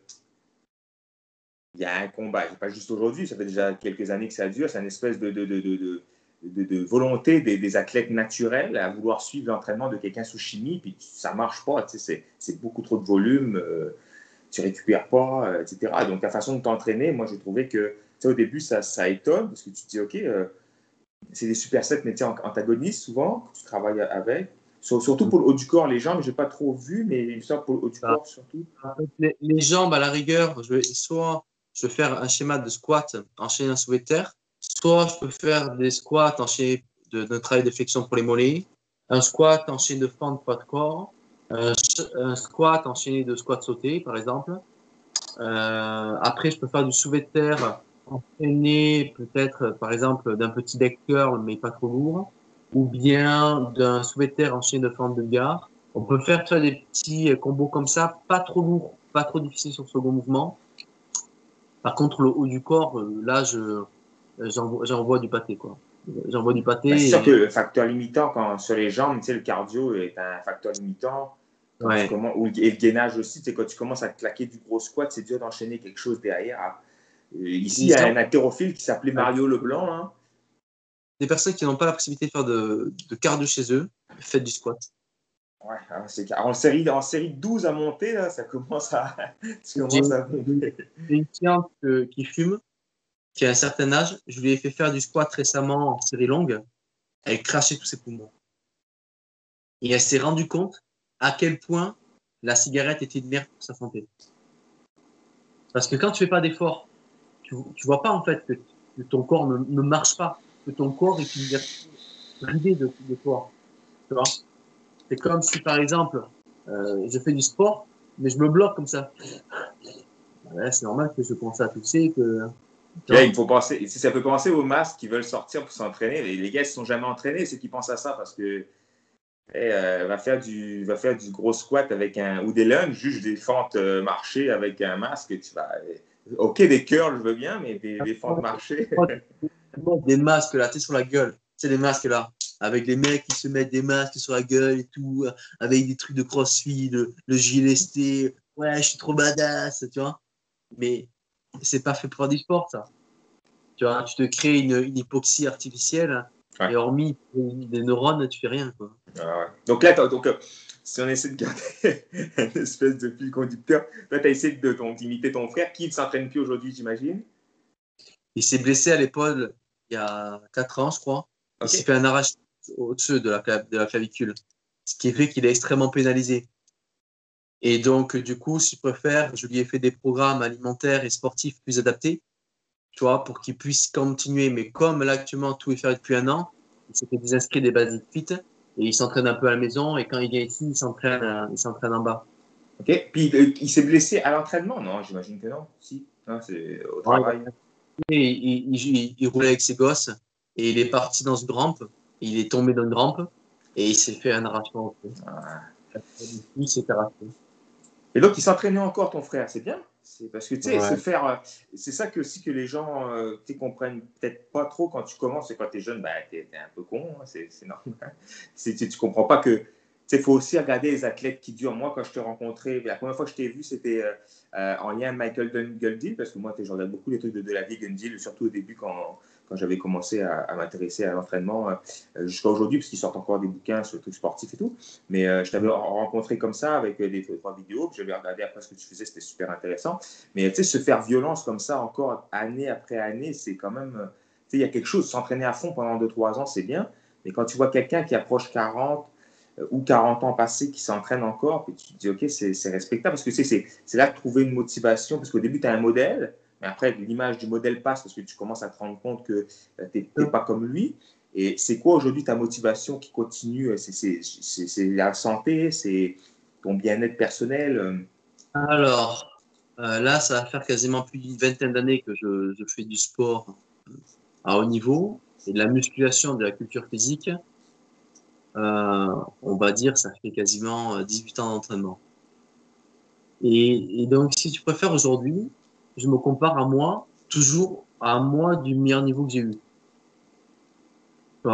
il y a un combat, pas juste aujourd'hui, ça fait déjà quelques années que ça dure, c'est une espèce de, de, de, de volonté des, des, athlètes naturels à vouloir suivre l'entraînement de quelqu'un sous chimie, puis ça marche pas, c'est beaucoup trop de volume, euh, tu récupères pas, euh, etc. Donc la façon de t'entraîner, moi j'ai trouvé que au début ça, ça, étonne, parce que tu te dis, ok, euh, c'est des supersets mais antagonistes souvent, que tu travailles avec, Surtout pour le haut du corps, les jambes, je n'ai pas trop vu, mais ça pour le haut du ah. corps surtout. Les, les, jambes, à la rigueur, je vais soit je peux faire un schéma de squat enchaîné un soulevé de terre, soit je peux faire des squats enchaînés de, de travail de flexion pour les mollets, un squat enchaîné de fente poids de corps, un, squat enchaîné de squat sauté, par exemple. Euh, après, je peux faire du soulevé de terre enchaîné peut-être, par exemple, d'un petit deck curl, mais pas trop lourd, ou bien d'un soulevé de terre enchaîné de fente de gare. On peut faire des petits combos comme ça, pas trop lourds, pas trop difficiles sur le second mouvement. Par contre, le haut du corps, euh, là, je, j'envoie du pâté, quoi. J'envoie du pâté. Bah, c'est sûr que le facteur limitant quand, sur les jambes, tu sais, le cardio est un facteur limitant. Ouais. Et le gainage aussi, c'est quand tu commences à claquer du gros squat, c'est dur d'enchaîner quelque chose derrière. Ah, euh, Ici, il y a un haltérophile qui s'appelait Mario Leblanc. Hein. Des personnes qui n'ont pas la possibilité de faire de, de cardio chez eux, faites du squat. Ouais, alors, c'est- en, série, en série 12 à monter, là, ça commence à, ça commence à une cliente euh, qui fume, qui a un certain âge. Je lui ai fait faire du squat récemment en série longue. Elle crachait tous ses poumons. Et elle s'est rendue compte à quel point la cigarette était une merde pour sa santé. Parce que quand tu fais pas d'effort, tu, tu vois pas en fait que, ton corps ne, marche pas, que ton corps est une de, de. Tu vois C'est comme si par exemple, euh, je fais du sport, mais je me bloque comme ça. C'est normal que je commence à tousser, que. Là, il faut penser, si ça peut penser aux masques qui veulent sortir pour s'entraîner. Les, les gars, ne se sont jamais entraînés, ceux qui pensent à ça parce que euh, va, faire du, va faire du gros squat avec un, ou des lunges, juste des fentes euh, marchées avec un masque. Tu vas, euh, ok, des curls, je veux bien, mais des, des fentes marchées. des masques là, tu sais, sur la gueule. Sais, des masques là, avec les mecs qui se mettent des masques sur la gueule et tout, euh, avec des trucs de crossfit, le, le gilet ST. Ouais, je suis trop badass, tu vois. Mais c'est pas fait pour du sport, ça. Tu vois, tu te crées une, une hypoxie artificielle Ouais. et hormis des neurones, tu fais rien, quoi. Ah ouais. Donc là, donc, euh, si on essaie de garder une espèce de fil conducteur, là, tu as essayé de d'imiter ton frère qui ne s'entraîne plus aujourd'hui, j'imagine? Il s'est blessé à l'épaule il y a 4 ans, je crois. Il s'est fait un arrache au-dessus de la, de la clavicule, ce qui fait qu'il est extrêmement pénalisé. Et donc, du coup, si je préfère, je lui ai fait des programmes alimentaires et sportifs plus adaptés, tu vois, pour qu'il puisse continuer. Mais comme là, actuellement, tout est fait depuis un an, il s'était désinscrit des Basic Fit et il s'entraîne un peu à la maison. Et quand il vient ici, il s'entraîne, euh, il s'entraîne en bas. Ok. Puis euh, il s'est blessé à l'entraînement? Non, j'imagine que non. Si. C'est au travail. Et il, il- il- il roulait avec ses gosses et il est parti dans une rampe. Il est tombé dans une rampe et il s'est fait un arrachement. Ah. Il s'est arraché. Et donc, il s'entraînait encore, ton frère, c'est bien. C'est parce que tu sais, Ouais. se faire, euh, c'est ça que aussi que les gens euh, tu sais, comprennent peut-être pas trop quand tu commences et quand tu es jeune, bah, tu es, un peu con, hein, c'est normal. Tu, tu comprends pas que. Il faut aussi regarder les athlètes qui durent. Moi, quand je t'ai rencontré, la première fois que je t'ai vu, c'était euh, euh, en lien avec Michael Guldill, parce que moi, tu je regarde beaucoup les trucs de, de la vie Guldill, surtout au début quand, quand j'avais commencé à, m'intéresser à l'entraînement, euh, jusqu'à aujourd'hui, parce qu'ils sortent encore des bouquins sur les trucs sportifs et tout. Mais euh, je t'avais rencontré comme ça avec euh, des trois vidéos, puis j'avais regardé après ce que tu faisais, c'était super intéressant. Mais tu sais, se faire violence comme ça encore année après année, c'est quand même. Tu sais, il y a quelque chose, s'entraîner à fond pendant 2-3 ans, c'est bien. Mais quand tu vois quelqu'un qui approche 40 euh, ou 40 ans passés qui s'entraîne encore, puis tu te dis, OK, c'est respectable. Parce que c'est là de trouver une motivation. Parce qu'au début, tu as un modèle, mais après, l'image du modèle passe parce que tu commences à te rendre compte que euh, tu n'es pas comme lui. Et c'est quoi aujourd'hui ta motivation qui continue? C'est- C'est la santé, c'est ton bien-être personnel. euh, Alors, euh, là, ça va faire quasiment plus d'une vingtaine d'années que je, je fais du sport euh, à haut niveau et de la musculation, de la culture physique. Euh, on va dire, ça fait quasiment euh, 18 ans d'entraînement. Et, et donc, si tu préfères aujourd'hui, je me compare à moi, toujours à moi du meilleur niveau que j'ai eu. Tu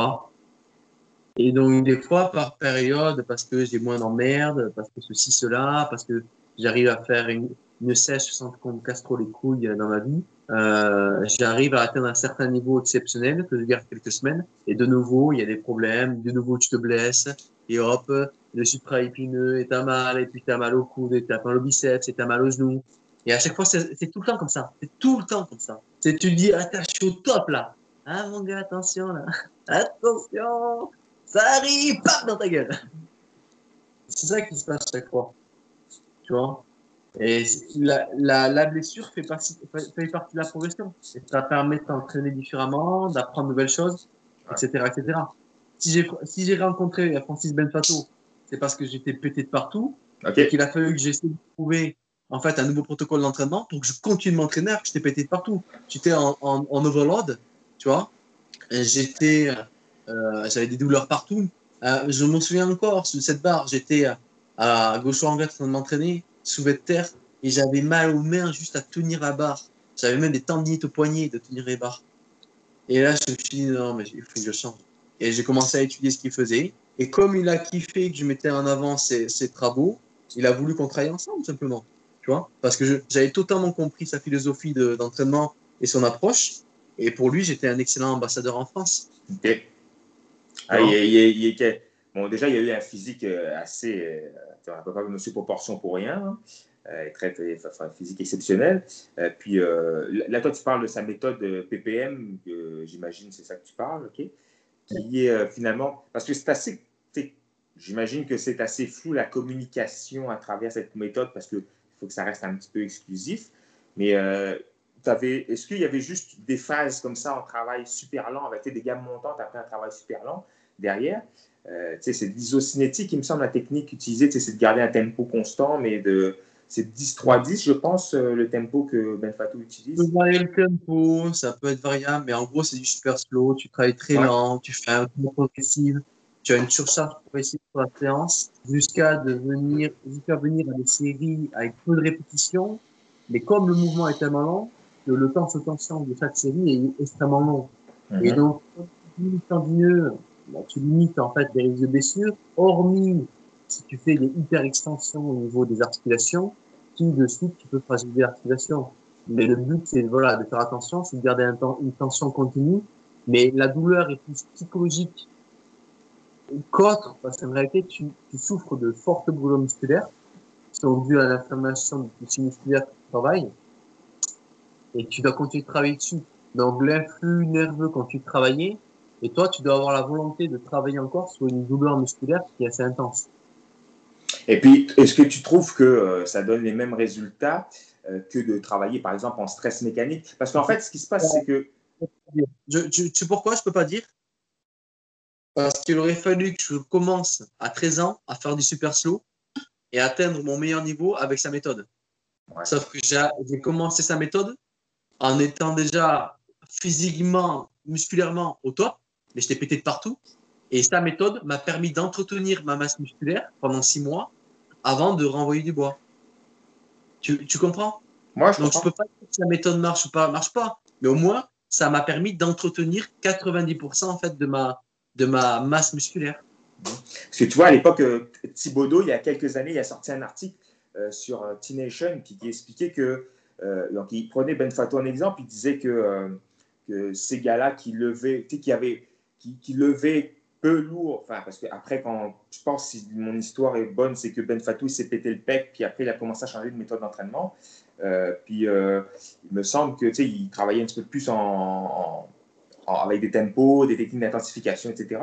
Et donc, des fois, par période, parce que j'ai moins d'emmerdes, parce que ceci, cela, parce que j'arrive à faire une, sèche sans qu'on me casse trop les couilles dans ma vie, euh, j'arrive à atteindre un certain niveau exceptionnel que je garde quelques semaines. Et de nouveau, il y a des problèmes. De nouveau, tu te blesses. Et hop, le supraépineux, et t'as mal, et puis t'as mal au coude, et t'as mal au biceps, et t'as mal au genou. Et à chaque fois, c'est tout le temps comme ça. C'est tout le temps comme ça. C'est tu te dis, ah, t'as- je suis au top là. Ah mon gars, attention là. Attention, ça arrive, paf, dans ta gueule. C'est ça qui se passe chaque fois. Tu vois? Et la, la, la blessure fait partie, fait, partie de la progression. Et ça permet de t'entraîner différemment, d'apprendre de nouvelles choses, etc. etc. Si j'ai si rencontré Francis Benfato, c'est parce que j'étais pété de partout et qu'il a fallu que j'essaie de trouver en fait un nouveau protocole d'entraînement pour que je continue de m'entraîner alors que j'étais pété de partout. J'étais en, overload, tu vois. J'étais, euh, j'avais des douleurs partout. Euh, je me souviens encore sur cette barre, j'étais à gauche en en train de m'entraîner, soulevé de terre, et j'avais mal aux mains juste à tenir la barre. J'avais même des tendinites au poignet de tenir les barres. Et là, je me suis dit, non, mais il faut que je change. Et j'ai commencé à étudier ce qu'il faisait. Et comme il a kiffé que je mettais en avant ses, ses travaux, il a voulu qu'on travaille ensemble, simplement. Tu vois Parce que j'avais totalement compris sa philosophie d'entraînement et son approche. Et pour lui, j'étais un excellent ambassadeur en France. Ok. Ah, il, il, il, bon, déjà, il y a eu un physique euh, assez. Euh, on peut pas monsieur proportion pour rien. Hein. Euh, très, très enfin, physique exceptionnel. Euh, puis là, toi, tu parles de sa méthode PPM, j'imagine c'est ça que tu parles, ok Qui est finalement. Parce que c'est assez. J'imagine que c'est assez flou la communication à travers cette méthode parce qu'il faut que ça reste un petit peu exclusif. Mais est-ce qu'il y avait juste des phases comme ça en travail super lent, avec des gammes montantes après un travail super lent derrière? Euh, C'est l'isocinétique, il me semble, la technique utilisée, c'est de garder un tempo constant, mais de, c'est 10-3-10, je pense, euh, le tempo que Ben Fatou utilise. Ça peut varier le tempo, ça peut être variable, mais en gros, c'est du super slow. Tu travailles très lent, tu fais un tempo progressif, tu as une surcharge progressive sur la séance jusqu'à devenir, jusqu'à venir à des séries avec peu de répétitions. Mais comme le mouvement est tellement lent, que le temps de tension de chaque série est extrêmement long. Et mhm. donc, quand tu mieux, bah, tu limites en fait les risques de blessure, hormis si tu fais des hyper extensions au niveau des articulations, qui de suite tu peux fragiliser l'articulation. Mais le but, c'est voilà, de faire attention, c'est de garder un temps, une tension continue. Mais la douleur est plus psychologique qu'autre, parce qu'en réalité, tu, tu, souffres de fortes brûlures musculaires qui sont dues à l'inflammation du tissu musculaire qui travaille. Et tu dois continuer de travailler dessus. Donc, l'influx nerveux quand tu travaillais, et toi, tu dois avoir la volonté de travailler encore sur une douleur musculaire qui est assez intense. Et puis, est-ce que tu trouves que euh, ça donne les mêmes résultats euh, que de travailler, par exemple, en stress mécanique? Parce qu'en fait, ce qui se passe, c'est que... Je, tu sais pourquoi je ne peux pas dire? Parce qu'il aurait fallu que je commence à 13 ans à faire du super slow et atteindre mon meilleur niveau avec sa méthode. Sauf que j'ai commencé sa méthode en étant déjà physiquement, musculairement au top, mais j'étais pété de partout. Et sa méthode m'a permis d'entretenir ma masse musculaire pendant six mois avant de renvoyer du bois. Tu, tu comprends? Moi, je Donc, je peux pas dire si la méthode marche ou pas, marche pas. Mais au moins, ça m'a permis d'entretenir 90% en fait de ma, de ma masse musculaire. Parce que tu vois, à l'époque, euh, Thibaudot, il y a quelques années, il a sorti un article euh, sur euh, T-Nation qui, expliquait que, donc il prenait Ben Fatou en exemple, il disait que, ces gars-là qui levaient, qui, avaient, qui, levaient peu lourd. Enfin, parce qu'après, quand je pense si mon histoire est bonne, c'est que Ben Fatou s'est pété le pec, puis après, il a commencé à changer de méthode d'entraînement. Puis, il me semble que, travaillait un petit peu plus en, avec des tempos, des techniques d'intensification, etc.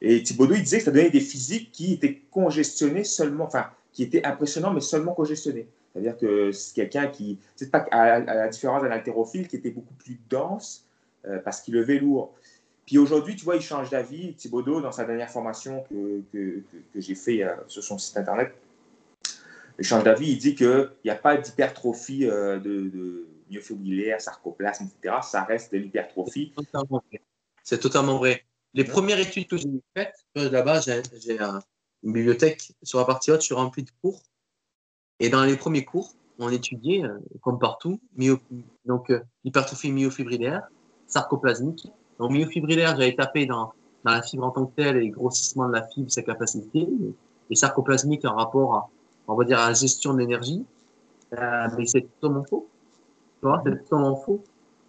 Et Thibaudot, il disait que ça donnait des physiques qui étaient congestionnés seulement, enfin, qui étaient impressionnants, mais seulement congestionnés. C'est-à-dire que c'est quelqu'un qui, c'est pas à, la différence d'un haltérophile qui était beaucoup plus dense euh, parce qu'il levait lourd. Puis aujourd'hui, tu vois, il change d'avis. Thibaudot, dans sa dernière formation que, que, que, j'ai fait euh, sur son site internet, il change d'avis. Il dit qu'il n'y a pas d'hypertrophie euh, de, de myofibrillaire, sarcoplasme, etc. Ça reste de l'hypertrophie. C'est totalement vrai. Les premières études que j'ai faites, euh, là-bas, j'ai une bibliothèque sur la partie haute, je suis rempli de cours. Et dans les premiers cours, on étudiait, comme partout, donc hypertrophie myofibrillaire, sarcoplasmique, donc, myofibrillaire, j'avais tapé dans, dans la fibre en tant que telle et grossissement de la fibre, sa capacité, et sarcoplasmique en rapport à, on va dire, à la gestion de l'énergie. Euh, mais c'est totalement faux. Vois, c'est totalement faux.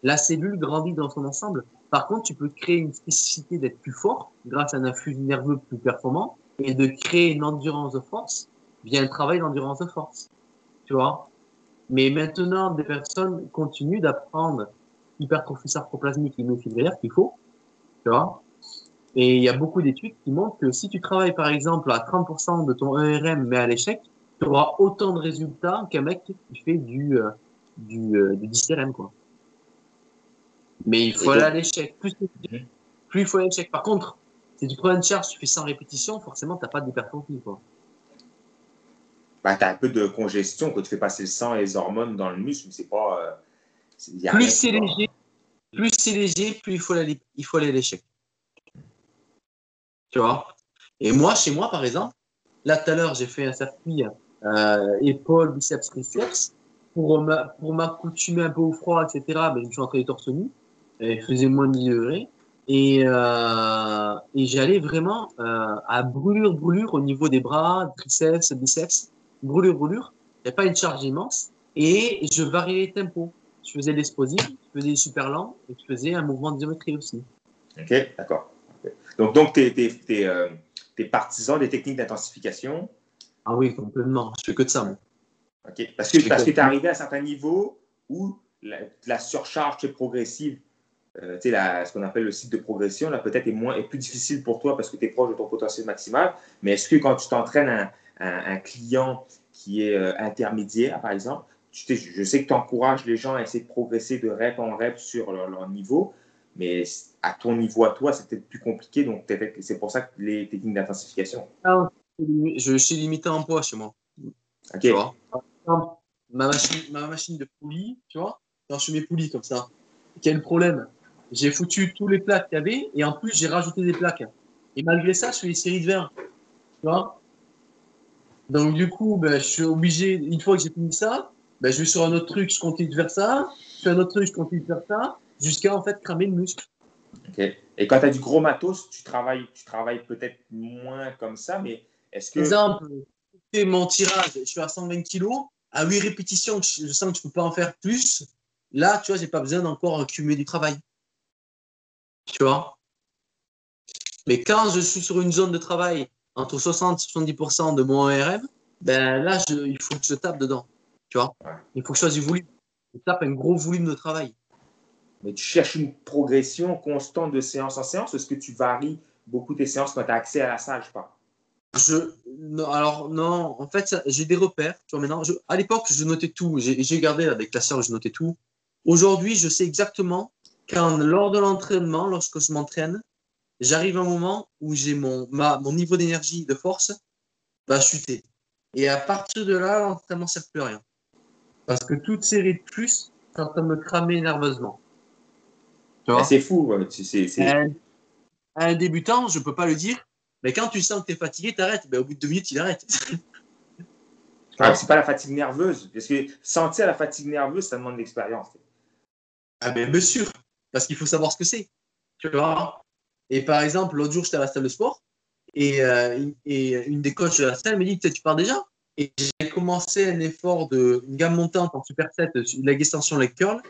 La cellule grandit dans son ensemble. Par contre, tu peux créer une spécificité d'être plus fort grâce à un influx nerveux plus performant et de créer une endurance de force via un travail d'endurance de force. Tu vois? Mais maintenant, des personnes continuent d'apprendre hypertrophie sarcoplasmique et myofibrillaire qu'il faut. Tu vois? Et il y a beaucoup d'études qui montrent que si tu travailles par exemple à 30% de ton ERM mais à l'échec, tu auras autant de résultats qu'un mec qui fait du, euh, du, euh, du quoi. Mais il faut aller à l'échec. Plus, plus il faut aller à l'échec. Par contre, si tu prends une charge, tu fais 100 répétitions, forcément, tu n'as pas d'hypertrophie. Quoi. Bah, tu as un peu de congestion quand tu fais passer le sang et les hormones dans le muscle, mais c'est pas. Euh, plus c'est léger, plus c'est léger, plus il faut aller, il faut aller à l'échec. Tu vois? Et moi, chez moi, par exemple, là tout à l'heure, j'ai fait un circuit euh, épaule, biceps, triceps. Pour m'accoutumer un peu au froid, etc., ben, je me suis entraîné torse nu. Il faisait moins de 10 degrés. Et, euh, et j'allais vraiment euh, à brûlure, brûlure au niveau des bras, triceps, biceps, brûlure, brûlure. Il n'y a pas une charge immense. Et je variais les tempos. Je faisais l'explosif, je faisais super lent et je faisais un mouvement de géométrie aussi. Ok, d'accord. Donc, donc tu es, euh, partisan des techniques d'intensification? Ah oui, complètement. Je fais que de ça, moi. Ok, parce que, parce que tu es arrivé à un certain niveau où la, la surcharge est progressive euh, ce qu'on appelle le cycle de progression, là, peut-être est, moins, est plus difficile pour toi parce que tu es proche de ton potentiel maximal. Mais est-ce que quand tu t'entraînes un, un, client qui est euh, intermédiaire, par exemple, tu je sais que tu encourages les gens à essayer de progresser de rep en rep sur leur, niveau, mais à ton niveau à toi, c'est peut-être plus compliqué. Donc, c'est pour ça que les techniques d'intensification. Ah, je suis limité en poids chez moi. Ok. Ma, machine, ma machine de poulie, tu vois, quand je mets poulies comme ça, quel problème j'ai foutu tous les plaques qu'il y avait et en plus, j'ai rajouté des plaques. Et malgré ça, je fais des séries de 20. Tu vois Donc, du coup, ben, je suis obligé, une fois que j'ai fini ça, ben, je vais sur un autre truc, je continue de faire ça. Je fais un autre truc, je continue de faire ça, jusqu'à en fait cramer le muscle. Ok. Et quand tu as du gros matos, tu travailles, tu travailles peut-être moins comme ça, mais est-ce que. Exemple, mon tirage, je suis à 120 kg, à 8 répétitions, je sens que je ne peux pas en faire plus. Là, tu vois, j'ai pas besoin d'encore accumuler du travail. Tu vois? Mais quand je suis sur une zone de travail entre 60 et 70% de mon RM, ben là, il faut que je tape dedans. Tu vois? Il faut que je fasse du volume. Je tape un gros volume de travail. Mais tu cherches une progression constante de séance en séance? Est-ce que tu varies beaucoup tes séances quand tu as accès à la salle, je pas? Je, non, alors non, en fait, j'ai des repères. Tu vois, maintenant, à l'époque, je notais tout. J'ai gardé là, des classeurs, je notais tout. Aujourd'hui, je sais exactement quand lors de l'entraînement, lorsque je m'entraîne, j'arrive à un moment où j'ai mon, mon niveau d'énergie, de force, va chuter. Et à partir de là, l'entraînement ne sert plus à rien. Parce que toute série de plus, c'est en train de me cramer nerveusement. C'est fou. Un, un, débutant, je ne peux pas le dire, mais quand tu sens que tu es fatigué, tu arrêtes. Ben, au bout de deux minutes, il arrête. ah, c'est pas la fatigue nerveuse. Parce que sentir la fatigue nerveuse, ça demande de l'expérience. Ah ben bien sûr, parce qu'il faut savoir ce que c'est. Tu vois? Et par exemple, l'autre jour, j'étais à la salle de sport et, euh, et une des coachs de la salle me dit Tu pars déjà? Et j'ai commencé un effort de une gamme montante en superset, leg extension, leg curl,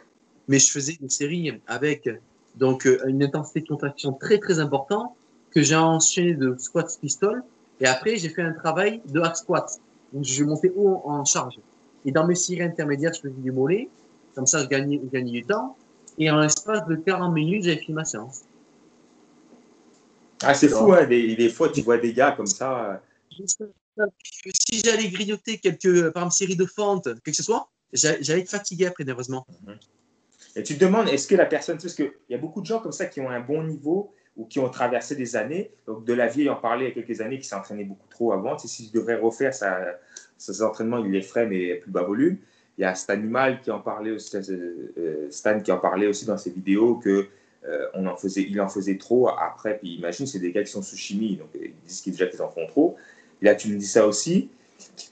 mais je faisais une série avec donc euh, une intensité de contraction très très importante que j'ai enchaîné de squat pistol et après j'ai fait un travail de hack squat où je montais haut en charge. Et dans mes séries intermédiaires, je faisais du mollet comme ça, je gagnais, du temps. Et en l'espace de 40 minutes, j'avais fini ma séance. Ah, c'est fou, hein, des, fois, tu vois des gars comme ça. Si j'allais grignoter quelques, par exemple, série de fentes, quelque que ce soit, j'allais être fatigué après, nerveusement. Mhm. Et tu te demandes, est-ce que la personne, parce qu'il y a beaucoup de gens comme ça qui ont un bon niveau ou qui ont traversé des années, donc de la vie, en parlait il y a quelques années, qui s'entraînaient beaucoup trop avant. Tu si je devrais refaire sa, ses entraînements, il les ferait, mais plus bas volume. Il y a cet animal qui en parlait aussi, euh, euh, Stan qui en parlait aussi dans ses vidéos que euh, on en faisait, il en faisait trop après. Puis imagine, c'est des gars qui sont sous chimie, donc ils disent qu'ils déjà qu'ils en font trop. là, tu me dis ça aussi.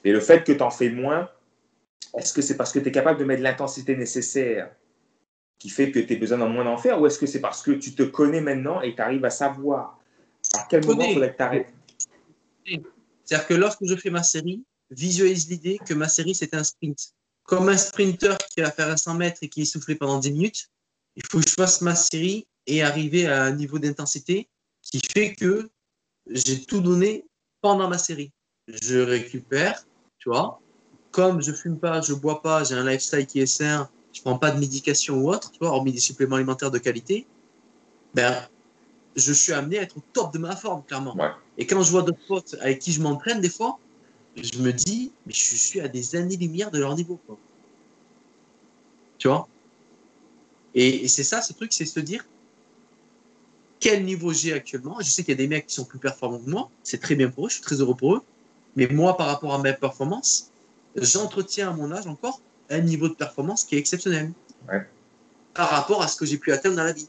Et le fait que tu en fais moins, est-ce que c'est parce que tu es capable de mettre l'intensité nécessaire qui fait que tu as besoin d'en moins d'en faire, ou est-ce que c'est parce que tu te connais maintenant et tu arrives à savoir à quel moment il faudrait que tu arrêtes C'est-à-dire que lorsque je fais ma série, visualise l'idée que ma série, c'est un sprint comme un sprinter qui va faire un 100 mètres et qui est soufflé pendant 10 minutes, il faut que je fasse ma série et arriver à un niveau d'intensité qui fait que j'ai tout donné pendant ma série. Je récupère, tu vois. Comme je fume pas, je bois pas, j'ai un lifestyle qui est sain, je prends pas de médication ou autre, tu vois, hormis des suppléments alimentaires de qualité, ben, je suis amené à être au top de ma forme, clairement. Et quand je vois d'autres potes avec qui je m'entraîne, des fois, je me dis, mais je suis à des années-lumière de leur niveau. Quoi. Tu vois? Et, c'est ça, ce truc, c'est se dire quel niveau j'ai actuellement? Je sais qu'il y a des mecs qui sont plus performants que moi, c'est très bien pour eux, je suis très heureux pour eux. Mais moi, par rapport à mes performances, j'entretiens à mon âge encore un niveau de performance qui est exceptionnel. Par rapport à ce que j'ai pu atteindre dans la vie.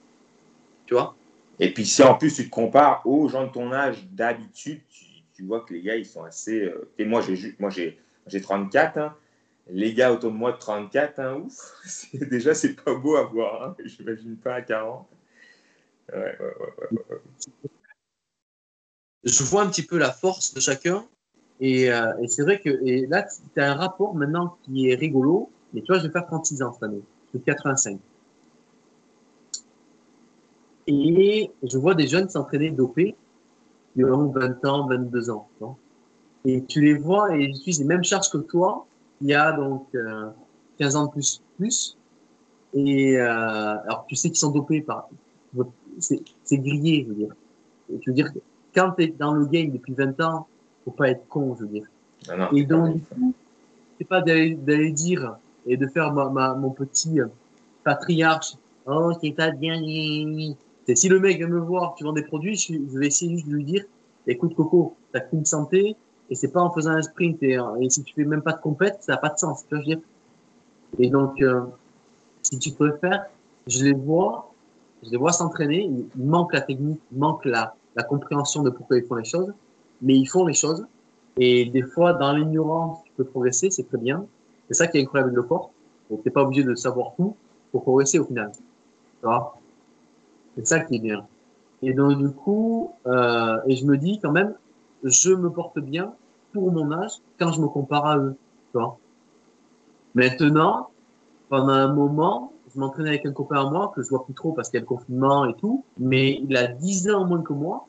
Tu vois? Et puis si en plus tu te compares aux gens de ton âge d'habitude, tu vois que les gars, ils sont assez. Euh, et moi, j'ai, moi, j'ai, j'ai 34. Hein, les gars autour de moi de 34, hein, ouf. Déjà, c'est pas beau à voir. Hein. J'imagine pas à 40. Ouais, ouais, ouais, Je vois un petit peu la force de chacun. Et, euh, et c'est vrai que et là, tu as un rapport maintenant qui est rigolo. Mais tu vois, je vais faire 36 ans cette année. Je suis 85. Et je vois des jeunes s'entraîner dopés. Ils ont 20 ans, 22 ans. Et tu les vois et ils utilisent les mêmes charges que toi, il y a donc euh, 15 ans de plus. plus. Et euh, alors tu sais qu'ils sont dopés par. C'est grillé, je veux dire. Et je veux dire, quand tu es dans le game depuis 20 ans, faut pas être con, je veux dire. Non, et donc, du coup, c'est pas d'aller dire et de faire ma, ma, mon petit patriarche. Oh, c'est pas bien. C'est si le mec vient me voir, tu vends des produits, je, je vais essayer juste de lui dire, écoute Coco, t'as qu'une santé, et c'est pas en faisant un sprint et, et, si tu fais même pas de compète, ça n'a pas de sens. Tu vois, je veux dire. Et donc, euh, si tu préfères, je les vois, je les vois s'entraîner. Il manque la technique, il manque la, la compréhension de pourquoi ils font les choses, mais ils font les choses. Et des fois, dans l'ignorance, tu peux progresser, c'est très bien. C'est ça qui est incroyable avec le corps. Donc, t'es pas obligé de savoir tout pour progresser au final. C'est ça qui est bien. Et donc, du coup, euh, et je me dis quand même, je me porte bien pour mon âge quand je me compare à eux. Tu vois? Maintenant, pendant un moment, je m'entraînais avec un copain à moi que je vois plus trop parce qu'il y a le confinement et tout, mais il a 10 ans moins que moi.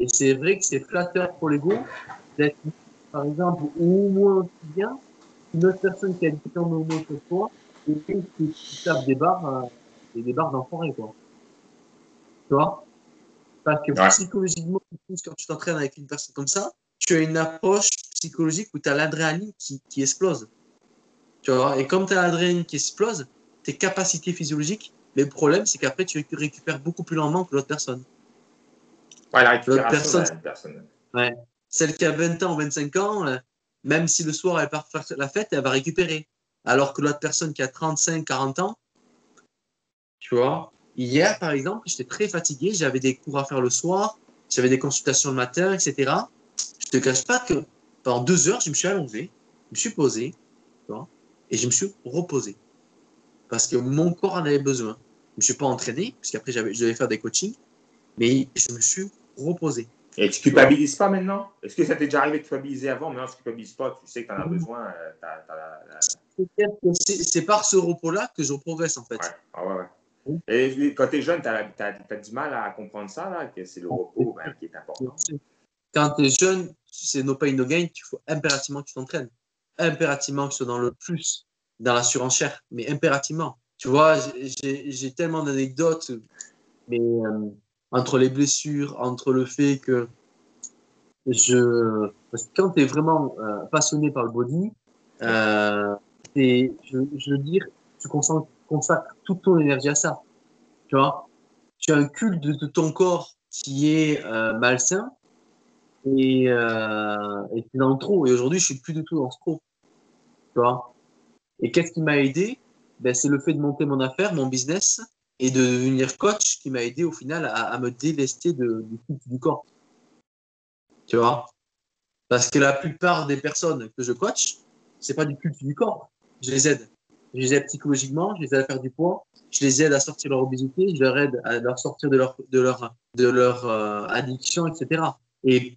Et c'est vrai que c'est flatteur pour l'ego d'être, par exemple, au moins aussi bien une autre personne qui a 10 ans moins que toi et qui tape des barres, euh, des barres d'enfoiré, quoi. Tu vois? Parce que Ouais. psychologiquement, quand tu t'entraînes avec une personne comme ça, tu as une approche psychologique où tu as l'adrénaline qui, qui explose. Tu vois? Et comme tu as l'adrénaline qui explose, tes capacités physiologiques, mais le problème, c'est qu'après, tu récupères beaucoup plus lentement que l'autre personne. Ouais, la récupération personne-. Celle qui a 20 ans ou 25 ans, euh, même si le soir elle part faire la fête, elle va récupérer. Alors que l'autre personne qui a 35, 40 ans, tu vois, hier par exemple, j'étais très fatigué, j'avais des cours à faire le soir, j'avais des consultations le matin, etc. Je te cache pas que pendant deux heures, je me suis allongé, je me suis posé, tu vois, et je me suis reposé. Parce que mon corps en avait besoin. Je me suis pas entraîné, puisqu'après j'avais- je devais faire des coachings, mais je me suis reposé. Et tu culpabilises pas maintenant? Est-ce que ça t'est déjà arrivé de culpabiliser avant Maintenant, tu culpabilises pas, tu sais que tu en as besoin. euh, la- c'est par ce repos-là que je progresse en fait. Ouais, ah ouais, ouais. Et quand tu es jeune, tu as, du mal à comprendre ça, là, que c'est le repos ben, qui est important. Quand tu es jeune, c'est no pain, no gain, il faut impérativement que tu t'entraînes. Impérativement que tu sois dans le plus, dans la surenchère, mais impérativement. Tu vois, j'ai- j'ai j'ai tellement d'anecdotes, mais euh, entre les blessures, entre le fait que je. Parce que quand tu es vraiment euh, passionné par le body, euh, t'es- je, je veux dire, tu consacres, toute ton énergie à ça. Tu vois, tu as un culte de, ton corps qui est euh, malsain et euh, et es dans le trop. Et aujourd'hui, je suis plus du tout dans ce trop. Tu vois? Et qu'est-ce qui m'a aidé? Ben, C'est le fait de monter mon affaire, mon business, et de devenir coach qui m'a aidé au final à, me délester de, du culte du corps. Tu vois? Parce que la plupart des personnes que je coach, c'est pas du culte du corps. Je les aide. Je les aide psychologiquement, je les aide à faire du poids, je les aide à sortir leur obésité, je leur aide à leur sortir de leur, de leur, de leur euh, addiction, etc. Et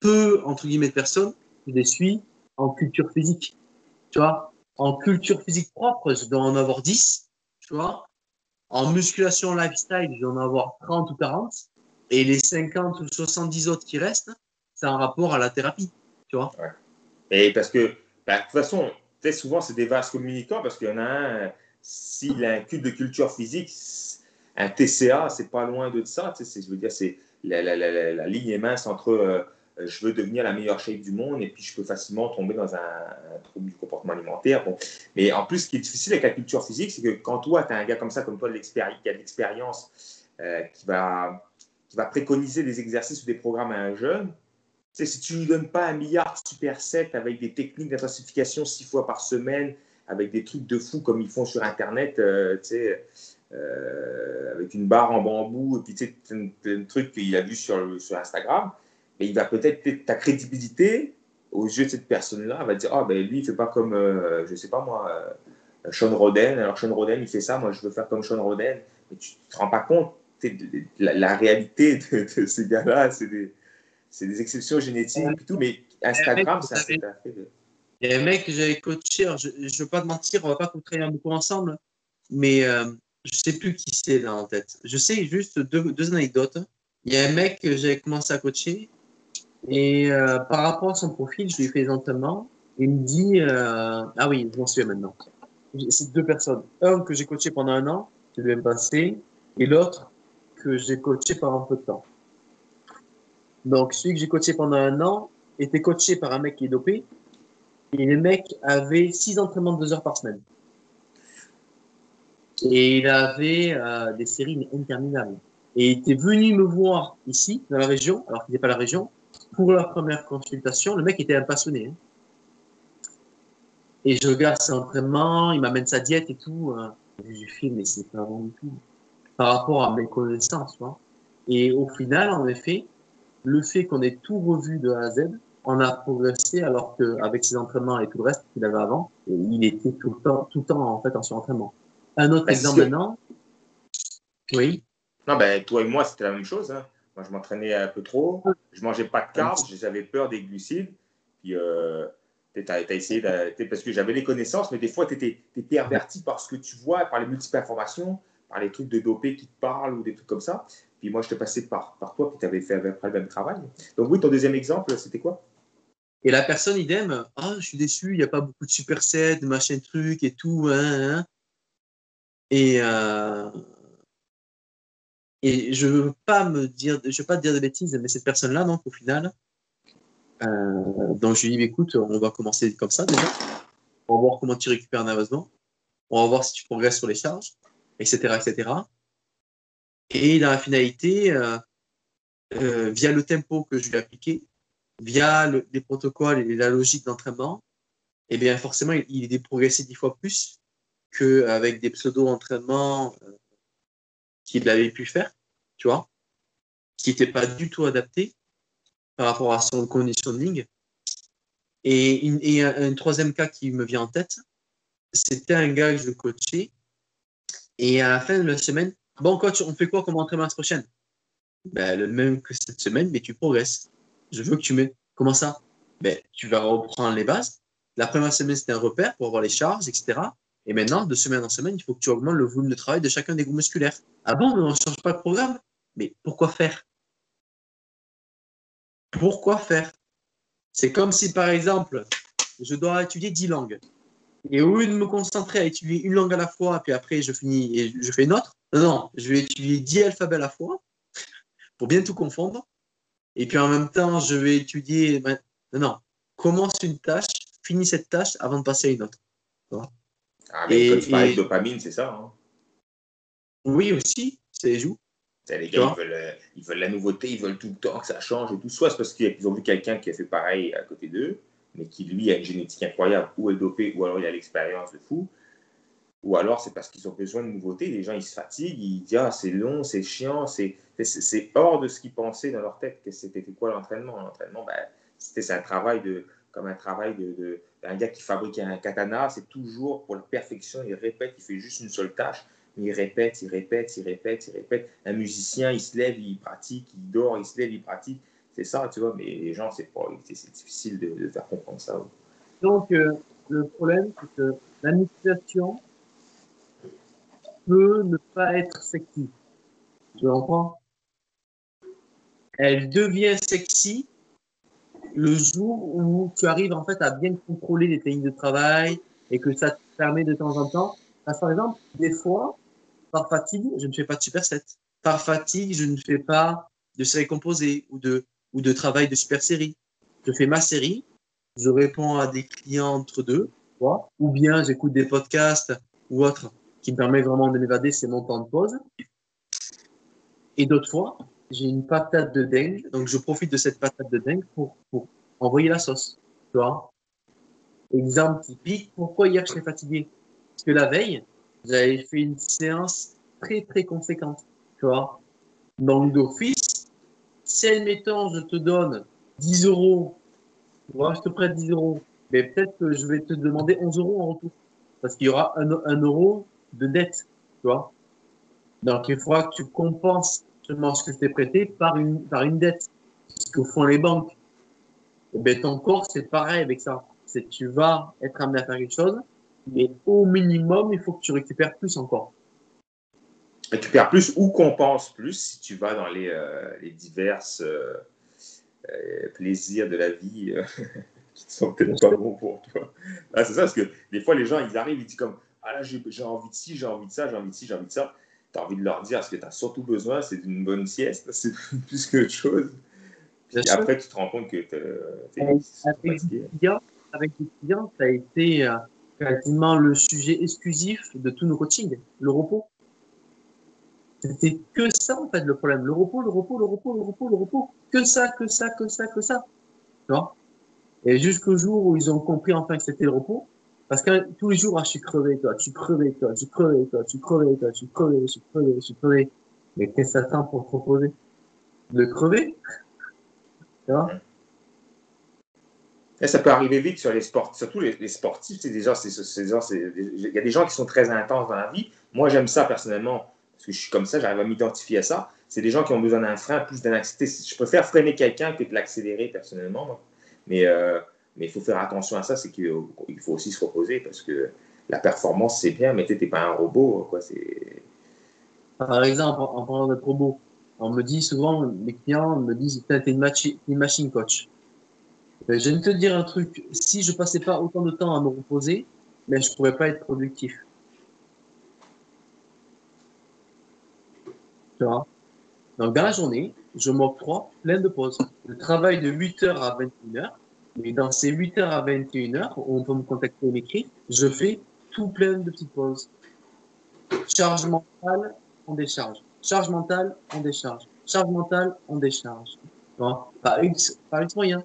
peu, entre guillemets, de personnes, je les suis en culture physique. Tu vois? En culture physique propre, je dois en avoir 10. Tu vois? En musculation lifestyle, je dois en avoir 30 ou 40. Et les 50 ou 70 autres qui restent, c'est en rapport à la thérapie. Tu vois Et parce que, ben, de toute façon, sais, souvent, c'est des vases communicants parce qu'il y en a un, s'il a un culte de culture physique, un TCA, c'est pas loin de ça. Tu sais, je veux dire, c'est la, la, la, la, la ligne est mince entre euh, je veux devenir la meilleure shape du monde et puis je peux facilement tomber dans un, trouble du comportement alimentaire. Mais en plus, ce qui est difficile avec la culture physique, c'est que quand toi, tu as un gars comme ça, comme toi, qui a de l'expérience, euh, qui, va, préconiser des exercices ou des programmes à un jeune, si tu ne lui donnes pas un milliard de supersets avec des techniques d'intensification six fois par semaine, avec des trucs de fou comme ils font sur Internet, euh, euh, avec une barre en bambou, et puis tu sais, un, truc qu'il a vu sur Instagram, mais il va peut-être, ta crédibilité aux yeux de cette personne-là, va dire, ah ben lui, il fait pas comme, euh, je sais pas moi, euh, Sean Roden. Alors Sean Roden, il fait ça, moi je veux faire comme Sean Roden. Mais tu te rends pas compte de, la, réalité de, ces gars-là, c'est des, des, exceptions génétiques et tout, mais Instagram, ça de... Il y a un mec que j'avais coaché, je ne veux pas te mentir, on va pas travailler beaucoup ensemble, mais euh, je sais plus qui c'est là en tête. Je sais juste deux, deux anecdotes. Il y a un mec que j'ai commencé à coacher, et euh, par rapport à son profil, je lui ai fait. Il me dit euh, Ah oui, je m'en souviens maintenant. C'est deux personnes. Un que j'ai coaché pendant un an, qui lui est passé, et l'autre que j'ai coaché pendant un peu de temps. Donc, celui que j'ai coaché pendant un an était coaché par un mec qui est dopé, et le mec avait six entraînements de deux heures par semaine. Et il avait euh, des séries interminables. Et il était venu me voir ici, dans la région, alors qu'il n'était pas la région, pour la première consultation, le mec était un passionné. Hein. Et je regarde ses entraînements, il m'amène sa diète et tout. Hein. Je filme, mais c'est pas bon du tout. Par rapport à mes connaissances. Et au final, en effet, le fait qu'on ait tout revu de A à Z, on a progressé alors qu'avec ses entraînements et tout le reste qu'il avait avant, il était tout le temps, tout le temps en fait en surentraînement. Un autre exemple maintenant. Oui. Non, ben, toi et moi, c'était la même chose. Hein. Moi, je m'entraînais un peu trop. Je mangeais pas de carbs. J'avais peur des glucides. Puis, euh, tu as, essayé parce que j'avais les connaissances, mais des fois, tu étais, perverti par ce que tu vois, par les multiples informations, par les trucs de dopé qui te parlent ou des trucs comme ça. Puis moi, je te passais par, par toi, puis tu avais fait après le même travail. Donc, oui, ton deuxième exemple, c'était quoi? Et la personne, idem, ah, je suis déçu, il n'y a pas beaucoup de supersets, de machin truc et tout. Hein, hein. Et, euh, et je veux pas me dire, je veux pas te dire de bêtises, mais cette personne-là, donc au final, euh, donc je lui dis, écoute, on va commencer comme ça déjà. On va voir comment tu récupères nerveusement. On va voir si tu progresses sur les charges, etc., etc. Et dans la finalité, euh, euh, via le tempo que je lui ai appliqué, via le, les protocoles et la logique d'entraînement, eh bien forcément, il, il est progressé dix fois plus qu'avec des pseudo-entraînements qu'il avait pu faire, tu vois, qui n'était pas du tout adapté par rapport à son conditioning. Et, et un, troisième cas qui me vient en tête, c'était un gars que je coachais. Et à la fin de la semaine, bon coach, on fait quoi comme entraînement la prochaine? Ben, Le même que cette semaine, mais tu progresses. Je veux que tu mets. Comment ça? Ben, Tu vas reprendre les bases. La première semaine, c'était un repère pour avoir les charges, etc. Et maintenant, de semaine en semaine, il faut que tu augmentes le volume de travail de chacun des groupes musculaires. Ah bon, on ne change pas de programme Mais pourquoi faire? Pourquoi faire? C'est comme si, par exemple, je dois étudier 10 langues. Et au lieu de me concentrer à étudier une langue à la fois, puis après je finis et je fais une autre, non, je vais étudier 10 alphabets à la fois pour bien tout confondre. Et puis en même temps, je vais étudier. Non, non, commence une tâche, finis cette tâche avant de passer à une autre. Ah, mais et, quand tu parles de dopamine, c'est ça. Hein? Oui, aussi, c'est les joues. Les gars, ils veulent, euh, ils veulent, la nouveauté, ils veulent tout le temps que ça change et tout. Soit c'est parce qu'ils ont vu quelqu'un qui a fait pareil à côté d'eux, mais qui lui a une génétique incroyable, ou est dopé, ou alors il a l'expérience de fou. Ou alors c'est parce qu'ils ont besoin de nouveautés. Les gens, ils se fatiguent, ils disent Ah, c'est long, c'est chiant, c'est hors de ce qu'ils pensaient dans leur tête que c'était quoi l'entraînement? L'entraînement, ben, c'était un travail de, comme un travail de, de un gars qui fabrique un katana, c'est toujours pour la perfection, il répète, il fait juste une seule tâche, il répète, il répète, il répète, il répète. Un musicien, il se lève, il pratique, il dort, il se lève, il pratique. C'est ça, tu vois, mais les gens, c'est difficile de, de, faire comprendre ça. Donc, euh, le problème, c'est que la musculation peut ne pas être sexy. Tu comprends? Elle devient sexy le jour où tu arrives en fait à bien contrôler les techniques de travail et que ça te permet de temps en temps, par exemple, des fois, par fatigue, je ne fais pas de superset. Par fatigue, je ne fais pas de série composée ou de, ou de travail de super série. Je fais ma série, je réponds à des clients entre deux, ou bien j'écoute des podcasts ou autres qui me permettent vraiment de m'évader, c'est mon temps de pause. Et d'autres fois, j'ai une patate de dingue, donc je profite de cette patate de dingue pour, pour envoyer la sauce. Tu vois Exemple typique, pourquoi hier je suis fatigué? Parce que la veille, j'avais fait une séance très très conséquente. Tu vois Donc d'office, si admettons je te donne 10 euros Moi, je te prête 10 euros. Mais peut-être que je vais te demander 11 euros en retour. Parce qu'il y aura un, un, euro de dette, tu vois. Donc, il faudra que tu compenses seulement ce que je t'ai prêté par une, par une dette. Ce que font les banques. Et ben, ton corps, c'est pareil avec ça. C'est tu vas être amené à faire quelque chose, mais au minimum, il faut que tu récupères plus encore. Récupères plus ou compenses plus si tu vas dans les, euh, les diverses euh, euh, plaisirs de la vie qui ne sont peut-être pas bons pour toi. Ah, c'est ça, parce que des fois, les gens, ils arrivent, ils disent comme Ah là, j'ai envie de ci, j'ai envie de ça, j'ai envie de ci, j'ai envie de ça. Tu as envie de leur dire ce que tu as surtout besoin, c'est d'une bonne sieste, c'est plus qu'autre chose. Et après, tu te rends compte que tu es, avec les clients, ça a été euh, quasiment le sujet exclusif de tous nos coachings, le repos. C'était que ça, en fait, le problème. Le repos, le repos, le repos, le repos, le repos. Que ça, que ça, que ça, que ça. Tu vois? Et jusqu'au jour où ils ont compris enfin que c'était le repos. Parce que tous les jours, ah, je suis crevé, toi, je suis crevé, toi, je suis crevé, toi, je suis crevé, toi, je suis crevé, je suis crevé, je suis crevé. Mais qu'est-ce que ça tend pour proposer De crever? Tu vois? Ça peut arriver vite sur les sportifs, surtout les, sportifs. C'est déjà, c'est, il y a des gens qui sont très intenses dans la vie. Moi, j'aime ça personnellement parce que je suis comme ça, j'arrive à m'identifier à ça. C'est des gens qui ont besoin d'un frein, plus d'un Je préfère freiner quelqu'un que de l'accélérer personnellement. Mais, euh, mais il faut faire attention à ça, c'est qu'il faut aussi se reposer parce que la performance, c'est bien, mais tu n'es pas un robot. Quoi, Par exemple, en parlant d'être robot, on me dit souvent, mes clients me disent, tu es une, une machine coach. Euh, je vais te dire un truc. Si je passais pas autant de temps à me reposer, mais je pourrais pas être productif. Tu vois? Donc, dans la journée, je m'octroie plein de pauses. Je travaille de 8h à 21h. Mais dans ces 8h à 21h, on peut me contacter l'écrit, je fais tout plein de petites pauses. Charge mentale, on décharge. Charge mentale, on décharge. Charge mentale, on décharge. Tu vois? Par X, par X moyen.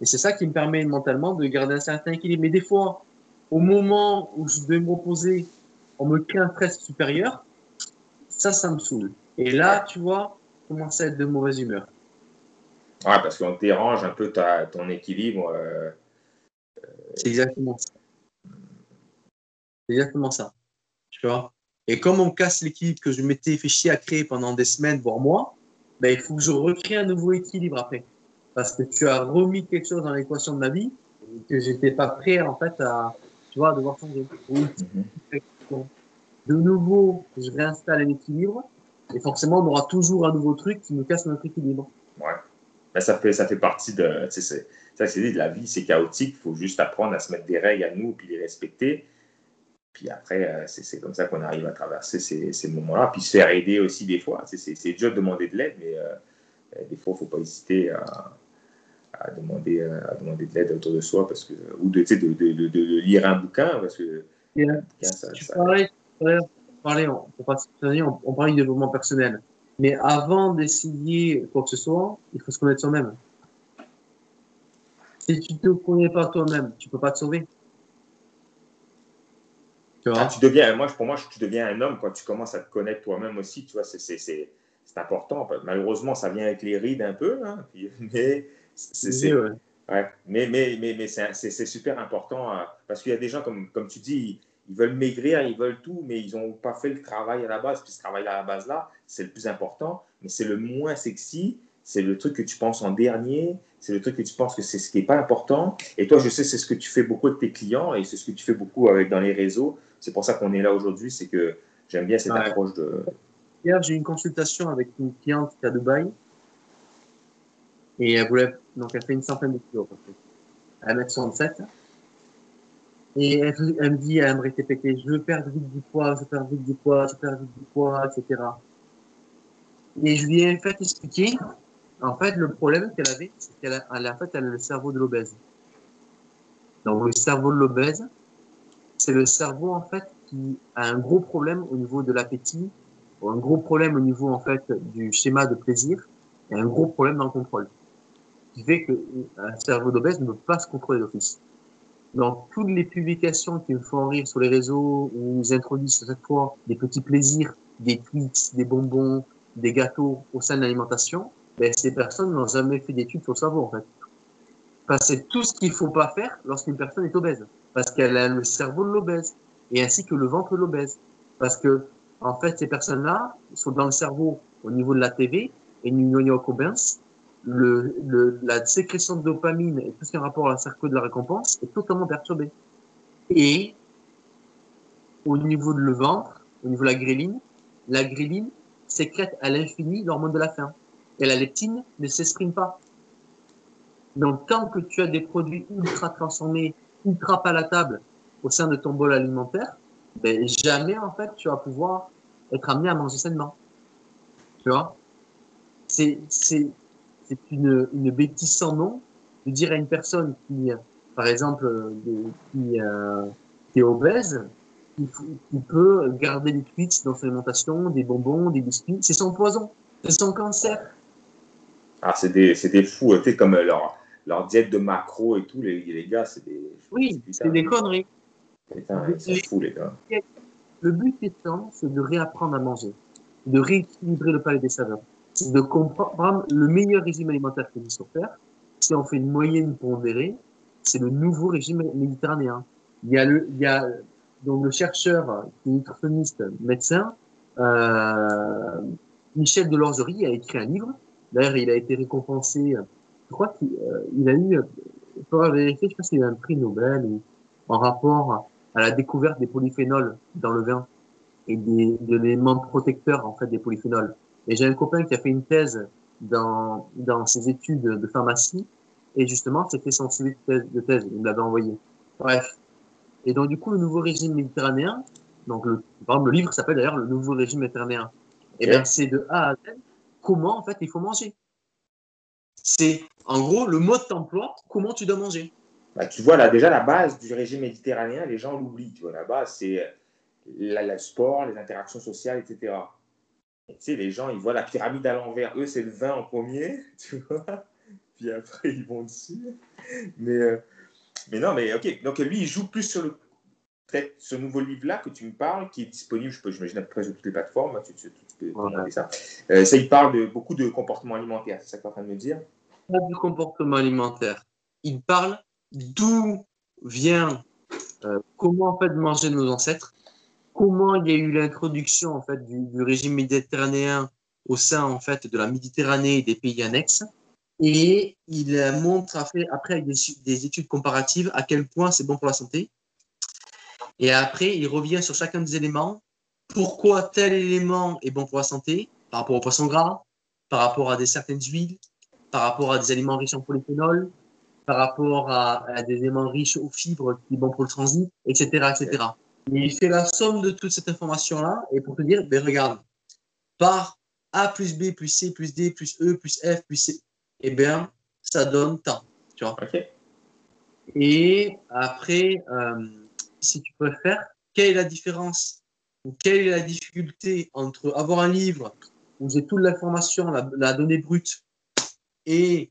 Et c'est ça qui me permet mentalement de garder un certain équilibre. Mais des fois, au moment où je vais me reposer, on me crée un stress supérieur, ça, ça me saoule. Et là, tu vois, commence à être de mauvaise humeur. Ouais, parce qu'on dérange un peu ta, ton équilibre. Euh, c'est exactement ça. C'est exactement ça. Tu vois? Et comme on casse l'équilibre que je m'étais fait chier à créer pendant des semaines, voire mois, ben, il faut que je recrée un nouveau équilibre après parce que tu as remis quelque chose dans l'équation de ma vie que j'étais pas prêt en fait à tu vois, à devoir changer. Mhm. De nouveau, je réinstalle un équilibre et forcément on aura toujours un nouveau truc qui nous casse notre équilibre. Ouais. Ben, ça, fait, ça fait partie de. C'est, ça, c'est de la vie, c'est chaotique. Il faut juste apprendre à se mettre des règles à nous puis les respecter. Puis après, euh, c'est, comme ça qu'on arrive à traverser ces, ces moments-là. Puis se faire aider aussi des fois. C'est, c'est, dur de demander de l'aide, mais euh, euh, des fois, il ne faut pas hésiter à, à demander, à demander de l'aide autour de soi parce que, ou de, de, de, de, lire un bouquin parce que. tu parlais, on, on, on parlait du développement personnel. Mais avant d'essayer quoi que ce soit, il faut se connaître soi-même. Si tu ne te connais pas toi-même, tu ne peux pas te sauver. Tu, vois? Ah, tu deviens, moi, pour moi, tu deviens un homme quand tu commences à te connaître toi-même aussi. Tu vois, c'est important. Malheureusement, ça vient avec les rides un peu, hein, mais c'est, ouais. Mais, mais, mais, mais c'est, super important euh, parce qu'il y a des gens, comme, comme tu dis, ils, veulent maigrir, ils veulent tout, mais ils n'ont pas fait le travail à la base. Puis ce travail à la base-là, c'est le plus important, mais c'est le moins sexy. C'est le truc que tu penses en dernier. C'est le truc que tu penses que c'est ce qui n'est pas important. Et toi, je sais, c'est ce que tu fais beaucoup avec tes clients et c'est ce que tu fais beaucoup avec, dans les réseaux. C'est pour ça qu'on est là aujourd'hui. C'est que j'aime bien cette approche de. Hier, j'ai eu une consultation avec une cliente à Dubaï et elle voulait, donc elle fait une centaine de kilos, à 1m67. Et elle, me dit, elle me répétait, je veux perdre vite du poids, je perdre vite du poids, je perdre vite du poids, etc. Et je lui ai fait expliquer, en fait, le problème qu'elle avait, c'est qu'elle a, en fait, elle a le cerveau de l'obèse. Donc, le cerveau de l'obèse, c'est le cerveau, en fait, qui a un gros problème au niveau de l'appétit, un gros problème au niveau, en fait, du schéma de plaisir, et un gros problème dans le contrôle qui fait qu'un cerveau d'obèse ne peut pas se contrôler d'office. Donc, toutes les publications qui me font rire sur les réseaux, où ils introduisent à chaque fois des petits plaisirs, des tweets, des bonbons, des gâteaux au sein de l'alimentation, ben, ces personnes n'ont jamais fait d'études sur le cerveau, en fait. Parce que c'est tout ce qu'il faut pas faire lorsqu'une personne est obèse. Parce qu'elle a le cerveau de l'obèse. Et ainsi que le ventre de l'obèse. Parce que, en fait, ces personnes-là sont dans le cerveau au niveau de la TV et le, le, la sécrétion de dopamine et tout ce qui a rapport à la circuit de la récompense est totalement perturbée. Et au niveau de le ventre, au niveau de la gréline, la gréline sécrète à l'infini l'hormone de la faim. Et la leptine ne s'exprime pas. Donc, tant que tu as des produits ultra transformés, ultra palatables au sein de ton bol alimentaire, ben, jamais, en fait, tu vas pouvoir être amené à manger sainement. Tu vois? C'est, c'est, c'est une, une bêtise sans nom de dire à une personne qui, par exemple, qui, euh, qui est obèse, qui, peut garder des tweets dans son alimentation, des bonbons, des biscuits, c'est son poison, c'est son cancer. Ah, c'est des, c'est des fous, tu sais, comme leur, leur diète de macro et tout, les, les gars, c'est des. Oui, c'est des conneries. Putain, ils sont fous, les gars. Le but étant, c'est de réapprendre à manger, de rééquilibrer le palais des saveurs de comprendre le meilleur régime alimentaire que sur Terre. Si on fait une moyenne pondérée, c'est le nouveau régime méditerranéen. Il y a le, il y a donc le chercheur, nutritionniste, médecin, euh, Michel Delorgerie a écrit un livre. D'ailleurs, il a été récompensé. Je crois qu'il euh, a eu, il faudra vérifier, je sais pas s'il a un prix Nobel en rapport à la découverte des polyphénols dans le vin et des, de l'élément protecteur en fait des polyphénols. Et j'ai un copain qui a fait une thèse dans, dans ses études de pharmacie, et justement, c'était son suivi de thèse, il me l'avait envoyé. Bref. Et donc, du coup, le nouveau régime méditerranéen, donc le, par exemple, le livre s'appelle d'ailleurs Le nouveau régime méditerranéen. Et bien, c'est de A à Z comment, en fait, il faut manger. C'est, en gros, le mode d'emploi, comment tu dois manger. Bah, tu vois, là, déjà, la base du régime méditerranéen, les gens l'oublient. Tu vois, la base, c'est le sport, les interactions sociales, etc. Tu sais, les gens, ils voient la pyramide à l'envers. Eux, c'est le vin en premier, tu vois. Puis après, ils vont dessus. Mais, euh, mais non, mais OK. Donc, lui, il joue plus sur le peut-être ce nouveau livre-là que tu me parles, qui est disponible, je peux, j'imagine, à peu près sur toutes les plateformes. Hein, tu, tu, peux demander ça. Euh, ça, il parle de beaucoup de comportements alimentaires. C'est ça que tu es en train de me dire? Pas du comportement alimentaire. Il parle d'où vient, euh, comment en fait manger nos ancêtres comment il y a eu l'introduction en fait du, régime méditerranéen au sein en fait de la Méditerranée et des pays annexes. Et il montre après, après avec des, études comparatives à quel point c'est bon pour la santé. Et après, il revient sur chacun des éléments. Pourquoi tel élément est bon pour la santé par rapport au poisson gras, par rapport à des certaines huiles, par rapport à des aliments riches en polyphénol, par rapport à, à des éléments riches aux fibres qui sont bons pour le transit, etc., etc. Il fait la somme de toute cette information-là et pour te dire, ben regarde, par A plus B plus C plus D plus E plus F plus C, eh bien, ça donne tant. Tu vois Et après, euh, si tu préfères, quelle est la différence ou quelle est la difficulté entre avoir un livre où j'ai toute l'information, la, la, donnée brute et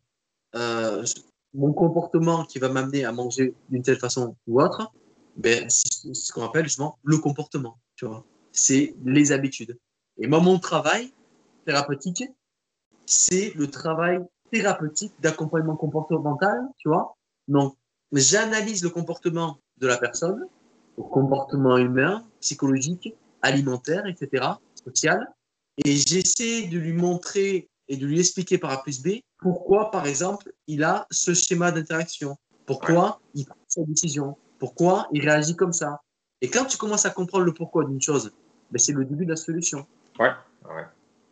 euh, mon comportement qui va m'amener à manger d'une telle façon ou autre ben, ce qu'on appelle justement le comportement. Tu vois, c'est les habitudes. Et moi, mon travail thérapeutique, c'est le travail thérapeutique d'accompagnement comportemental, tu vois. Donc, j'analyse le comportement de la personne, le comportement humain, psychologique, alimentaire, etc., social, et j'essaie de lui montrer et de lui expliquer par A plus B pourquoi, par exemple, il a ce schéma d'interaction, pourquoi il prend sa décision, pourquoi il réagit comme ça? Et quand tu commences à comprendre le pourquoi d'une chose, ben c'est le début de la solution. Ouais,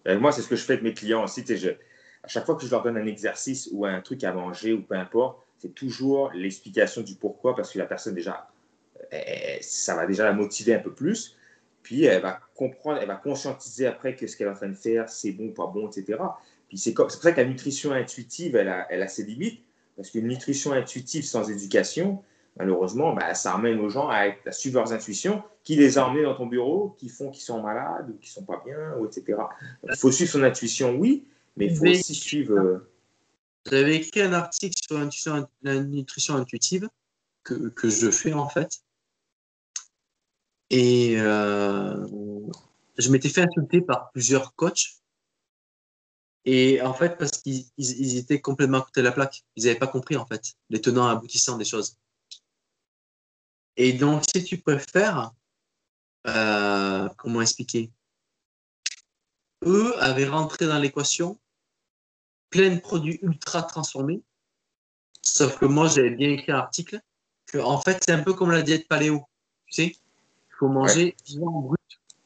ouais. moi, c'est ce que je fais avec mes clients aussi. Je, à chaque fois que je leur donne un exercice ou un truc à manger ou peu importe, c'est toujours l'explication du pourquoi parce que la personne, déjà, ça va déjà la motiver un peu plus. Puis elle va comprendre, elle va conscientiser après que ce qu'elle est en train de faire, c'est bon, pas bon, etc. Puis c'est pour ça que la nutrition intuitive, elle elle a ses limites. Parce qu'une nutrition intuitive sans éducation, malheureusement, bah, ça amène aux gens à, suivre leurs intuitions, qui les a emmenés dans ton bureau, qui font qu'ils sont malades ou qui sont pas bien, ou etc. il faut suivre son intuition, oui, mais il faut aussi suivre. J'avais euh, écrit un article sur la nutrition intuitive que, que je fais en fait. Et euh, je m'étais fait insulter par plusieurs coachs. Et en fait, parce qu'ils ils- ils étaient complètement à côté de la plaque. Ils n'avaient pas compris, en fait, les tenants et aboutissants des choses. Et donc, si tu préfères, euh, comment expliquer? Eux avaient rentré dans l'équation plein de produits ultra transformés. Sauf que moi, j'avais bien écrit un article que, en fait, c'est un peu comme la diète paléo. Tu sais, il faut manger vivant brut.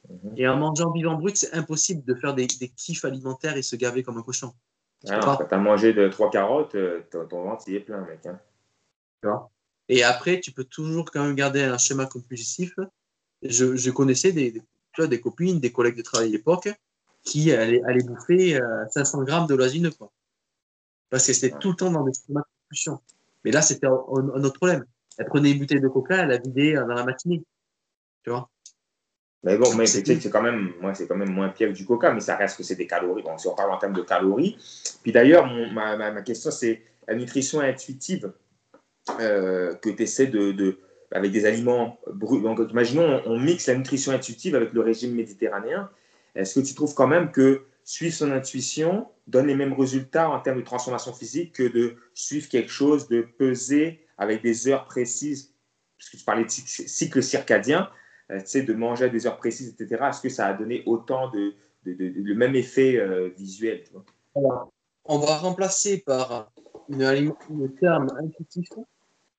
Mhm. Et en mangeant vivant brut, c'est impossible de faire des, des kiffs alimentaires et se gaver comme un cochon. Ah non, pas. quand t'as mangé de trois carottes, euh, ton, ton ventre il est plein, mec. hein. tu vois? Et après, tu peux toujours quand même garder un schéma compulsif. Je, je connaissais des, des- des copines, des collègues de travail à l'époque qui allaient, allaient bouffer euh, 500 grammes de l'oasineux, quoi. Parce que c'était tout le temps dans des schémas de compulsion. Mais là, c'était un, un autre problème. Elle prenait une bouteille de coca, elle la vidait euh, dans la matinée. Tu vois? Mais bon, mais C'est quand même, moi, c'est quand même moins pire que du coca, mais ça reste que c'est des calories. Bon, si on parle en termes de calories. Puis d'ailleurs, mon- ma, ma, ma question, c'est la nutrition intuitive euh, que tu essaies de, avec des aliments bruts. Imaginons, on, mixe la nutrition intuitive avec le régime méditerranéen. Est-ce que tu trouves quand même que suivre son intuition donne les mêmes résultats en termes de transformation physique que de suivre quelque chose, de peser avec des heures précises? Parce que tu parlais de cycle circadien euh, tu sais, de manger à des heures précises, etc. Est-ce que ça a donné autant de, le même effet euh, visuel On va remplacer par le terme intuitif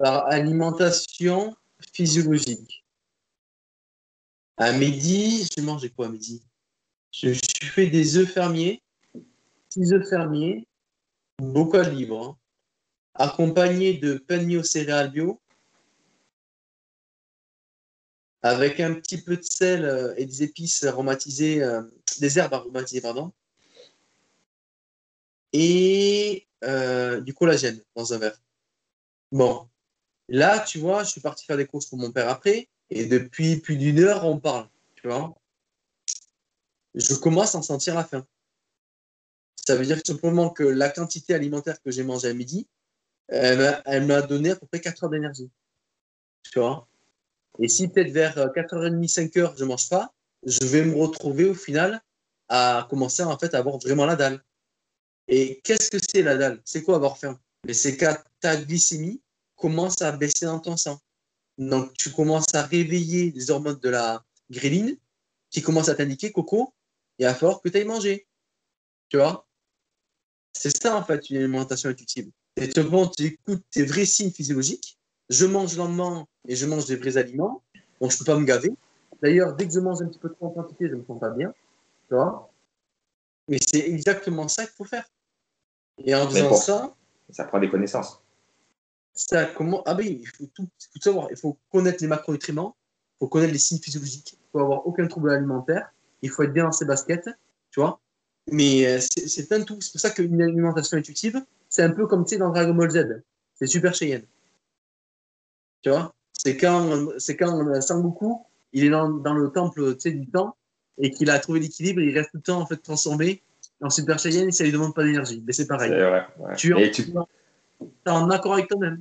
par alimentation physiologique. À midi, je mangeais quoi à midi? Je, fais des œufs fermiers, 6 œufs fermiers, bocal libre, hein, accompagné de mie aux céréales bio, avec un petit peu de sel euh, et des épices aromatisées, euh, des herbes aromatisées, pardon, et euh, du collagène dans un verre. Bon, là, tu vois, je suis parti faire des courses pour mon père après, et depuis plus d'une heure, on parle, tu vois. Je commence à en sentir la faim. Ça veut dire simplement que la quantité alimentaire que j'ai mangée à midi, elle m'a- donné à peu près 4 heures d'énergie. Tu vois Et si peut-être vers 4h30, 5h, je mange pas, je vais me retrouver au final à commencer en fait à avoir vraiment la dalle. Et qu'est-ce que c'est la dalle? C'est quoi avoir faim? Mais c'est quand ta glycémie commence à baisser dans ton sang. Donc tu commences à réveiller les hormones de la gréline qui commencent à t'indiquer, Coco, il va falloir que tu ailles manger. Tu vois? C'est ça en fait une alimentation intuitive. Et tu, bon, tu écoutes tes vrais signes physiologiques. Je mange lentement et je mange des vrais aliments. Donc je ne peux pas me gaver. D'ailleurs, dès que je mange un petit peu trop en quantité, je ne me sens pas bien. Tu vois? Mais c'est exactement ça qu'il faut faire. Et en Mais faisant ça, Ça prend des connaissances. Ça comment Ah oui, il faut tout, il faut tout savoir. Il faut connaître les macronutriments, il faut connaître les signes physiologiques, il faut avoir aucun trouble alimentaire, il faut être bien dans ses baskets, tu vois. Mais euh, c'est un tout. C'est pour ça qu'une alimentation intuitive, c'est un peu comme tu sais dans Dragon Ball Z. C'est Super Saiyan. Tu vois? C'est quand, c'est quand euh, Sangoku, il est dans, dans le temple tu sais, du temps et qu'il a trouvé l'équilibre, il reste tout le temps en fait transformé en Super Saiyan et ça lui demande pas d'énergie. Mais c'est pareil. vrai. ouais. Tu t'es en accord avec toi-même.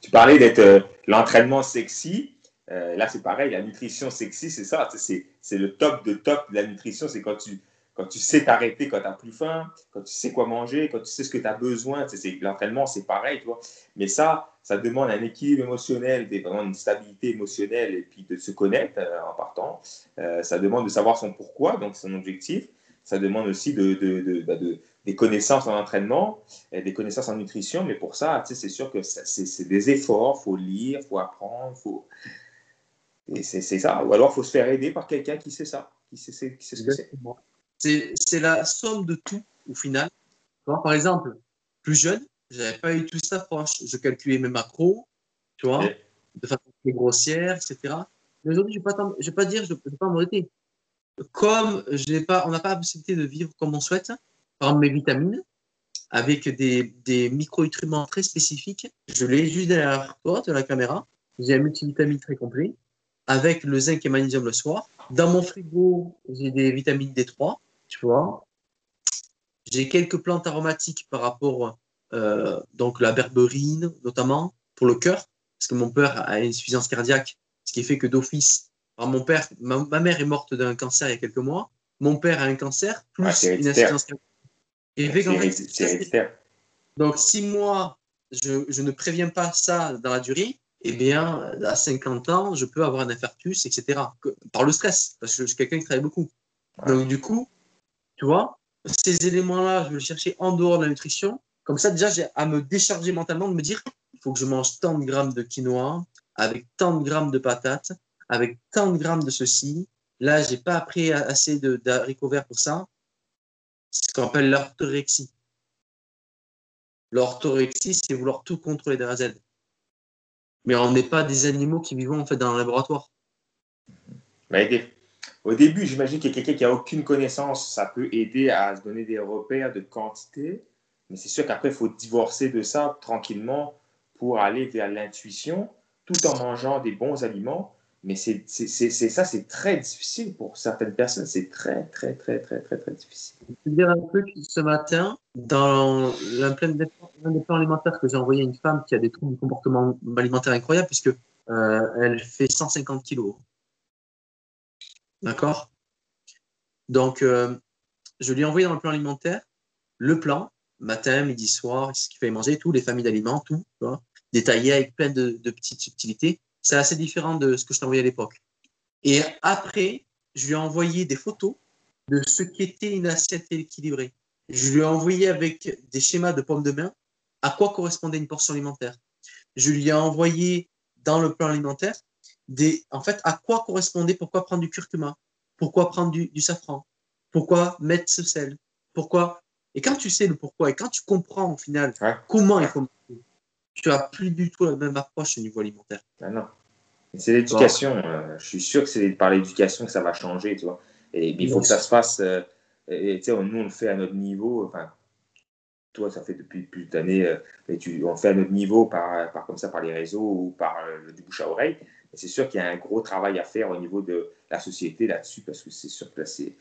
tu parlais d'être euh, l'entraînement sexy. Euh, là, c'est pareil. La nutrition sexy, c'est ça. C'est c'est le top de top de la nutrition. C'est quand tu, quand tu sais t'arrêter quand tu n'as plus faim, quand tu sais quoi manger, quand tu sais ce que tu as besoin. c'est- L'entraînement, c'est pareil. Tu vois. Mais ça, ça demande un équilibre émotionnel, vraiment une stabilité émotionnelle et puis de se connaître euh, en partant. Ça demande de savoir son pourquoi, donc son objectif. Ça demande aussi de, de, bah, de- des connaissances en entraînement, des connaissances en nutrition. Mais pour ça, tu sais, c'est sûr que c'est des efforts. Il faut lire, il faut apprendre. Faut... Et c'est ça. Ou alors, il faut se faire aider par quelqu'un qui sait ça, qui sait, sait- qui sait ce que c'est. C'est la somme de tout au final. Par exemple, plus jeune, j'avais pas eu tout ça proche. Je calculais mes macros, tu vois, de façon très grossière, etc. Mais aujourd'hui, je ne vais, pas je dire, je ne vais pas m'arrêter. Comme pas, on n'a pas la possibilité de vivre comme on souhaite, exemple mes vitamines, avec des, des micronutriments très spécifiques, je l'ai juste derrière toi, de la caméra. J'ai un multivitamine très complet, avec le zinc et magnésium le soir. Dans mon frigo, j'ai des vitamines D3, tu vois. J'ai quelques plantes aromatiques par rapport, euh, donc la berberine notamment, pour le cœur, parce que mon père a une insuffisance cardiaque, ce qui fait que d'office, mon père, ma, ma mère est morte d'un cancer il y a quelques mois, mon père a un cancer, plus c'est une insuffisance cardiaque. Et c'est héréditaire. Donc, si moi, je, je, ne préviens pas ça dans la durée, eh bien, à 50 ans, je peux avoir un infarctus, etc. Par le stress, parce que je suis quelqu'un qui travaille beaucoup. Donc, du coup, tu vois, ces éléments-là, je vais les chercher en dehors de la nutrition. Comme ça, déjà, j'ai à me décharger mentalement, de me dire, il faut que je mange tant de grammes de quinoa, avec tant de grammes de patates, avec tant de grammes de ceci. Là, j'ai pas appris assez d'haricots verts pour ça. C'est ce qu'on appelle l'orthorexie. L'orthorexie, c'est vouloir tout contrôler de A à Z. Mais on n'est pas des animaux qui vivent en fait dans un laboratoire. Bah, au début, j'imagine qu'il y a quelqu'un qui n'a aucune connaissance, ça peut aider à se donner des repères de quantité. Mais c'est sûr qu'après, il faut divorcer de ça tranquillement pour aller vers l'intuition, tout en mangeant des bons aliments. Mais c'est ça, c'est très difficile pour certaines personnes. C'est très, très, très, très, très, très difficile. Je vais dire un truc ce matin, dans l'un des plans alimentaires que j'ai envoyé à une femme qui a des troubles du comportement alimentaire incroyables, puisque euh, elle fait 150 kilos. D'accord? Donc, euh, je lui ai envoyé dans le plan alimentaire le plan, matin, midi, soir, ce qu'il fallait manger, tout, les familles d'aliments, tout, détaillé avec plein de, de petites subtilités c'est assez différent de ce que je t'ai envoyé à l'époque. Et après, je lui ai envoyé des photos de ce qu'était une assiette équilibrée. Je lui ai envoyé avec des schémas de pommes de main à quoi correspondait une portion alimentaire. Je lui ai envoyé dans le plan alimentaire des, en fait, à quoi correspondait, pourquoi prendre du curcuma, pourquoi prendre du, safran, pourquoi mettre ce sel, pourquoi. Et quand tu sais le pourquoi et quand tu comprends au final comment il faut tu as plus du tout la même approche au niveau alimentaire. Ah non. C'est l'éducation. Euh, je suis sûr que c'est par l'éducation que ça va changer, tu vois. Et, il faut que ça se fasse. Euh, et, nous, on le fait à notre niveau. Enfin, toi, ça fait depuis plus d'années, euh, tu, on fait à notre niveau par, par, comme ça, par les réseaux ou par du bouche à oreille. c'est sûr qu'il y a un gros travail à faire au niveau de la société là-dessus, parce que c'est sûr que c'est.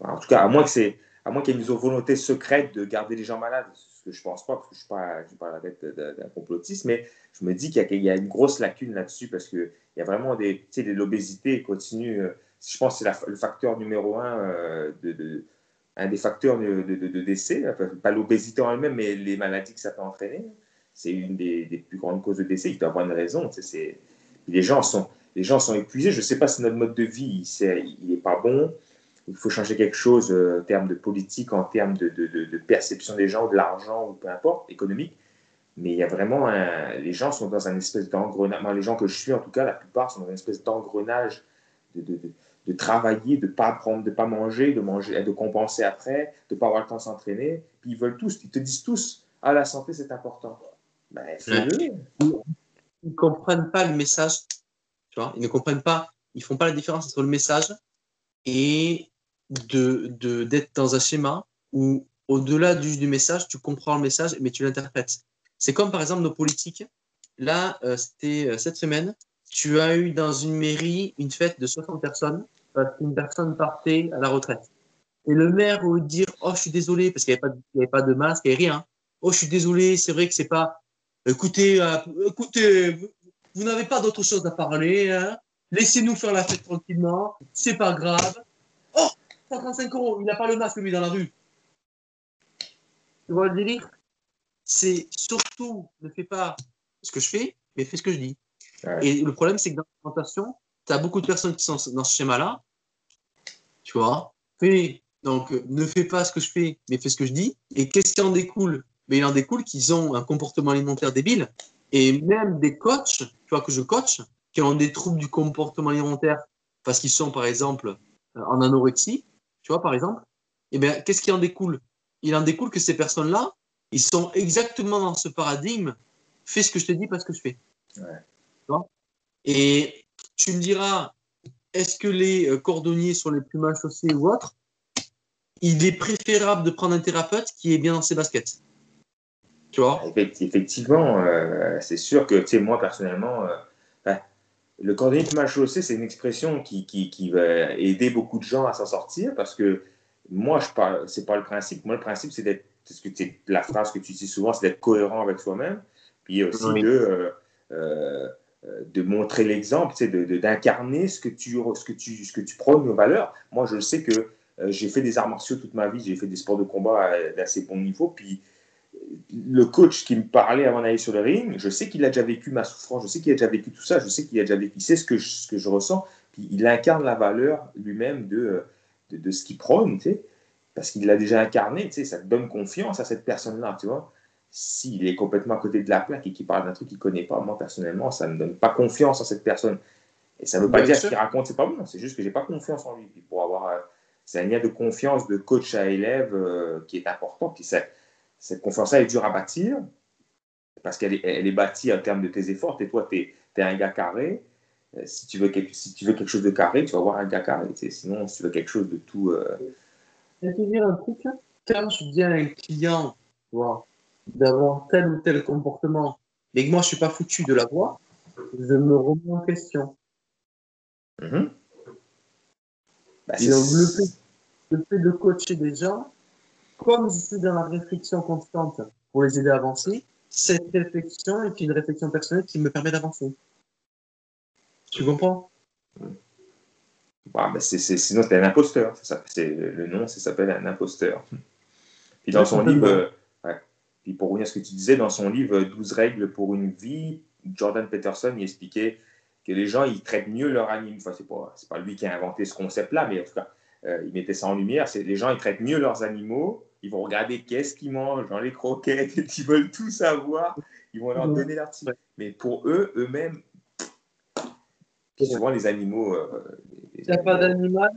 En tout cas, à moins que c'est, à moins qu'il y ait une volonté secrète de garder les gens malades que je pense pas, parce que je ne suis pas, à la tête d'un complotiste, mais je me dis qu'il y, a une grosse lacune là-dessus parce qu'il y a vraiment des, de l'obésité continue. Euh, je pense que c'est le facteur numéro un, euh, de, un des facteurs de, décès, pas l'obésité en elle-même, mais les maladies que ça peut entraîner. C'est une des, des, plus grandes causes de décès. Il doit avoir une raison. Les gens, sont, les gens sont épuisés. Je ne sais pas si notre mode de vie il n'est pas bon il faut changer quelque chose euh, en termes de politique, en termes de, de, de, perception des gens, de l'argent, ou peu importe, économique. Mais il y a vraiment les gens sont dans un espèce d'engrenage. les gens que je suis, en tout cas, la plupart sont dans une espèce d'engrenage de, travailler, de ne pas prendre, de pas manger, de manger, de compenser après, de ne pas avoir le temps de s'entraîner. Puis ils veulent tous, ils te disent tous, ah la santé c'est important. Ben, Ils ne comprennent pas le message. Tu vois, ils ne comprennent pas, ils font pas la différence entre le message et de d'être dans un schéma où au-delà du, du, message, tu comprends le message, mais tu l'interprètes. C'est comme par exemple nos politiques. Là, euh, c'était euh, cette semaine, tu as eu dans une mairie une fête de 60 personnes parce qu'une personne partait à la retraite. Et le maire veut dire Oh, je suis désolé, parce qu'il n'y avait, pas de masque, il n'y avait rien. Oh, je suis désolé, c'est vrai que c'est pas. Écoutez, euh, écoutez, vous, vous n'avez pas d'autre chose à parler. Hein Laissez-nous faire la fête tranquillement, c'est pas grave. 135 euros, il n'a pas le masque, lui, dans la rue. Tu vois le délire? C'est surtout, ne fais pas ce que je fais, mais fais ce que je dis. Et le problème, c'est que dans l'alimentation, tu as beaucoup de personnes qui sont dans ce schéma-là. Tu vois? Fais, donc, ne fais pas ce que je fais, mais fais ce que je dis. Et qu'est-ce qui en découle? Mais Il en découle qu'ils ont un comportement alimentaire débile. Et même des coachs, tu vois, que je coach, qui ont des troubles du comportement alimentaire parce qu'ils sont, par exemple, en anorexie, tu vois, par exemple, eh bien, qu'est-ce qui en découle? Il en découle que ces personnes-là, ils sont exactement dans ce paradigme. Fais ce que je te dis, parce que je fais. Et tu me diras, est-ce que les euh, cordonniers sont les plus mal chaussés ou autres? Il est préférable de prendre un thérapeute qui est bien dans ses baskets. Tu vois? Effectivement, euh, c'est sûr que, tu sais, moi, personnellement, euh, le cordonnier mal chaussé, c'est une expression qui, qui, va aider beaucoup de gens à s'en sortir parce que moi, je parle, c'est pas le principe. Moi, le principe, c'est d'être, que la phrase que tu dis souvent, c'est d'être cohérent avec soi-même, puis aussi de, euh, euh, de montrer l'exemple, de, d'incarner ce que tu, ce que tu, ce que tu prônes nos valeurs. Moi, je sais que Euh, j'ai fait des arts martiaux toute ma vie, j'ai fait des sports de combat d'assez bon niveau. Puis le coach qui me parlait avant d'aller sur le ring, je sais qu'il a déjà vécu ma souffrance, je sais qu'il a déjà vécu tout ça, je sais qu'il a déjà vécu, il sait ce que je, ce que je ressens. Puis il incarne la valeur lui-même de, de, de, ce qu'il prône, tu sais, parce qu'il l'a déjà incarné, tu sais, ça te donne confiance à cette personne-là, tu vois s'il est complètement à côté de la plaque et qu'il parle d'un truc qu'il ne connaît pas, moi personnellement, ça ne me donne pas confiance en cette personne. Et ça ne veut pas dire que ce qu'il raconte, c'est pas bon, c'est juste que j'ai pas confiance en lui. Puis pour avoir, euh, c'est un lien de confiance de coach à élève euh, qui est important. Puis cette confiance-là est dure à bâtir parce qu'elle est, elle est bâtie en termes de tes efforts. Et toi, tu es, un gars carré. Euh, si, tu veux quelque, si tu veux quelque chose de carré, tu vas avoir un gars carré. Sinon, si tu veux quelque chose de tout. Je vais te dire un truc. Quand je viens un client, d'avoir tel ou tel comportement, mais que moi je suis pas foutu de l'avoir, je me remets en question. Bah, le, fait, de coacher des gens, comme je suis dans la réflexion constante pour les aider à avancer, cette réflexion est une réflexion personnelle qui me permet d'avancer. Tu comprends? Bah, Sinon, c'est un imposteur. le nom, ça s'appelle un imposteur. Puis dans son livre, puis pour revenir à ce que tu disais, dans son livre 12 règles pour une vie, Jordan Peterson il expliquait que les gens, ils traitent mieux leur animaux. Enfin, c'est pas, pas lui qui a inventé ce concept-là, mais en tout cas, euh, il mettait ça en lumière. C'est les gens, ils traitent mieux leurs animaux. Ils vont regarder qu'est-ce qu'ils mangent dans les croquettes, et ils veulent tout savoir. Ils vont leur donner l'article. Mais pour eux, eux-mêmes, souvent les animaux. Euh, il n'y a pas d'animal,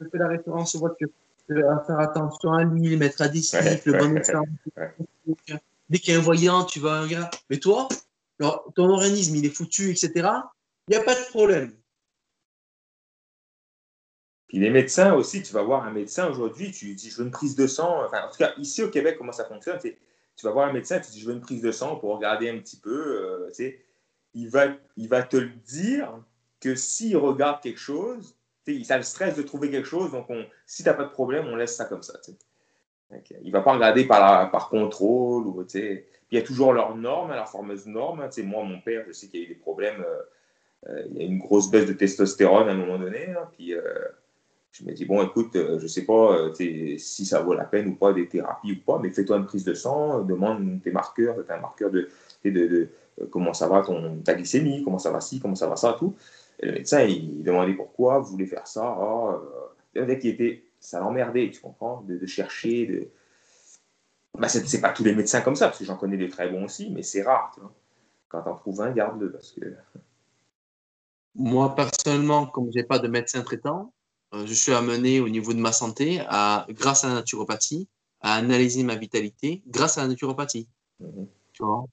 je fais la référence aux voitures à faire attention à lui, mettre à disciple, le bon médecin. Dès qu'il y a un voyant, tu vas regarder. Mais toi, ton organisme, il est foutu, etc. Il n'y a pas de problème. Puis les médecins aussi, tu vas voir un médecin aujourd'hui, tu dis je veux une prise de sang. Enfin, en tout cas, ici au Québec, comment ça fonctionne Tu vas voir un médecin, tu dis je veux une prise de sang pour regarder un petit peu. Euh, il, va, il va te le dire que s'il regarde quelque chose, ça le stresse de trouver quelque chose, donc on, si tu n'as pas de problème, on laisse ça comme ça. Il ne va pas regarder par, par contrôle. Ou, il y a toujours leurs normes, leurs fameuses normes. Moi, mon père, je sais qu'il y a eu des problèmes. Euh, euh, il y a une grosse baisse de testostérone à un moment donné. Hein, puis euh, je me dis, bon, écoute, je ne sais pas si ça vaut la peine ou pas des thérapies ou pas, mais fais-toi une prise de sang, demande tes marqueurs, tu un marqueur de, comment ça va ton, ta glycémie, comment ça va ci, comment ça va ça, tout. Et le médecin, il demandait pourquoi, vous voulez faire ça. Oh, euh, qui était, ça l'emmerdait, tu comprends, de, chercher. De... Bah, c'est pas tous les médecins comme ça, parce que j'en connais des très bons aussi, mais c'est rare. Tu vois. Quand t'en trouves un, garde-le. Parce que... Moi, personnellement, comme j'ai pas de médecin traitant, euh, je suis amené au niveau de ma santé, à, grâce à la naturopathie, à analyser ma vitalité grâce à la naturopathie. Mhm. Tu vois?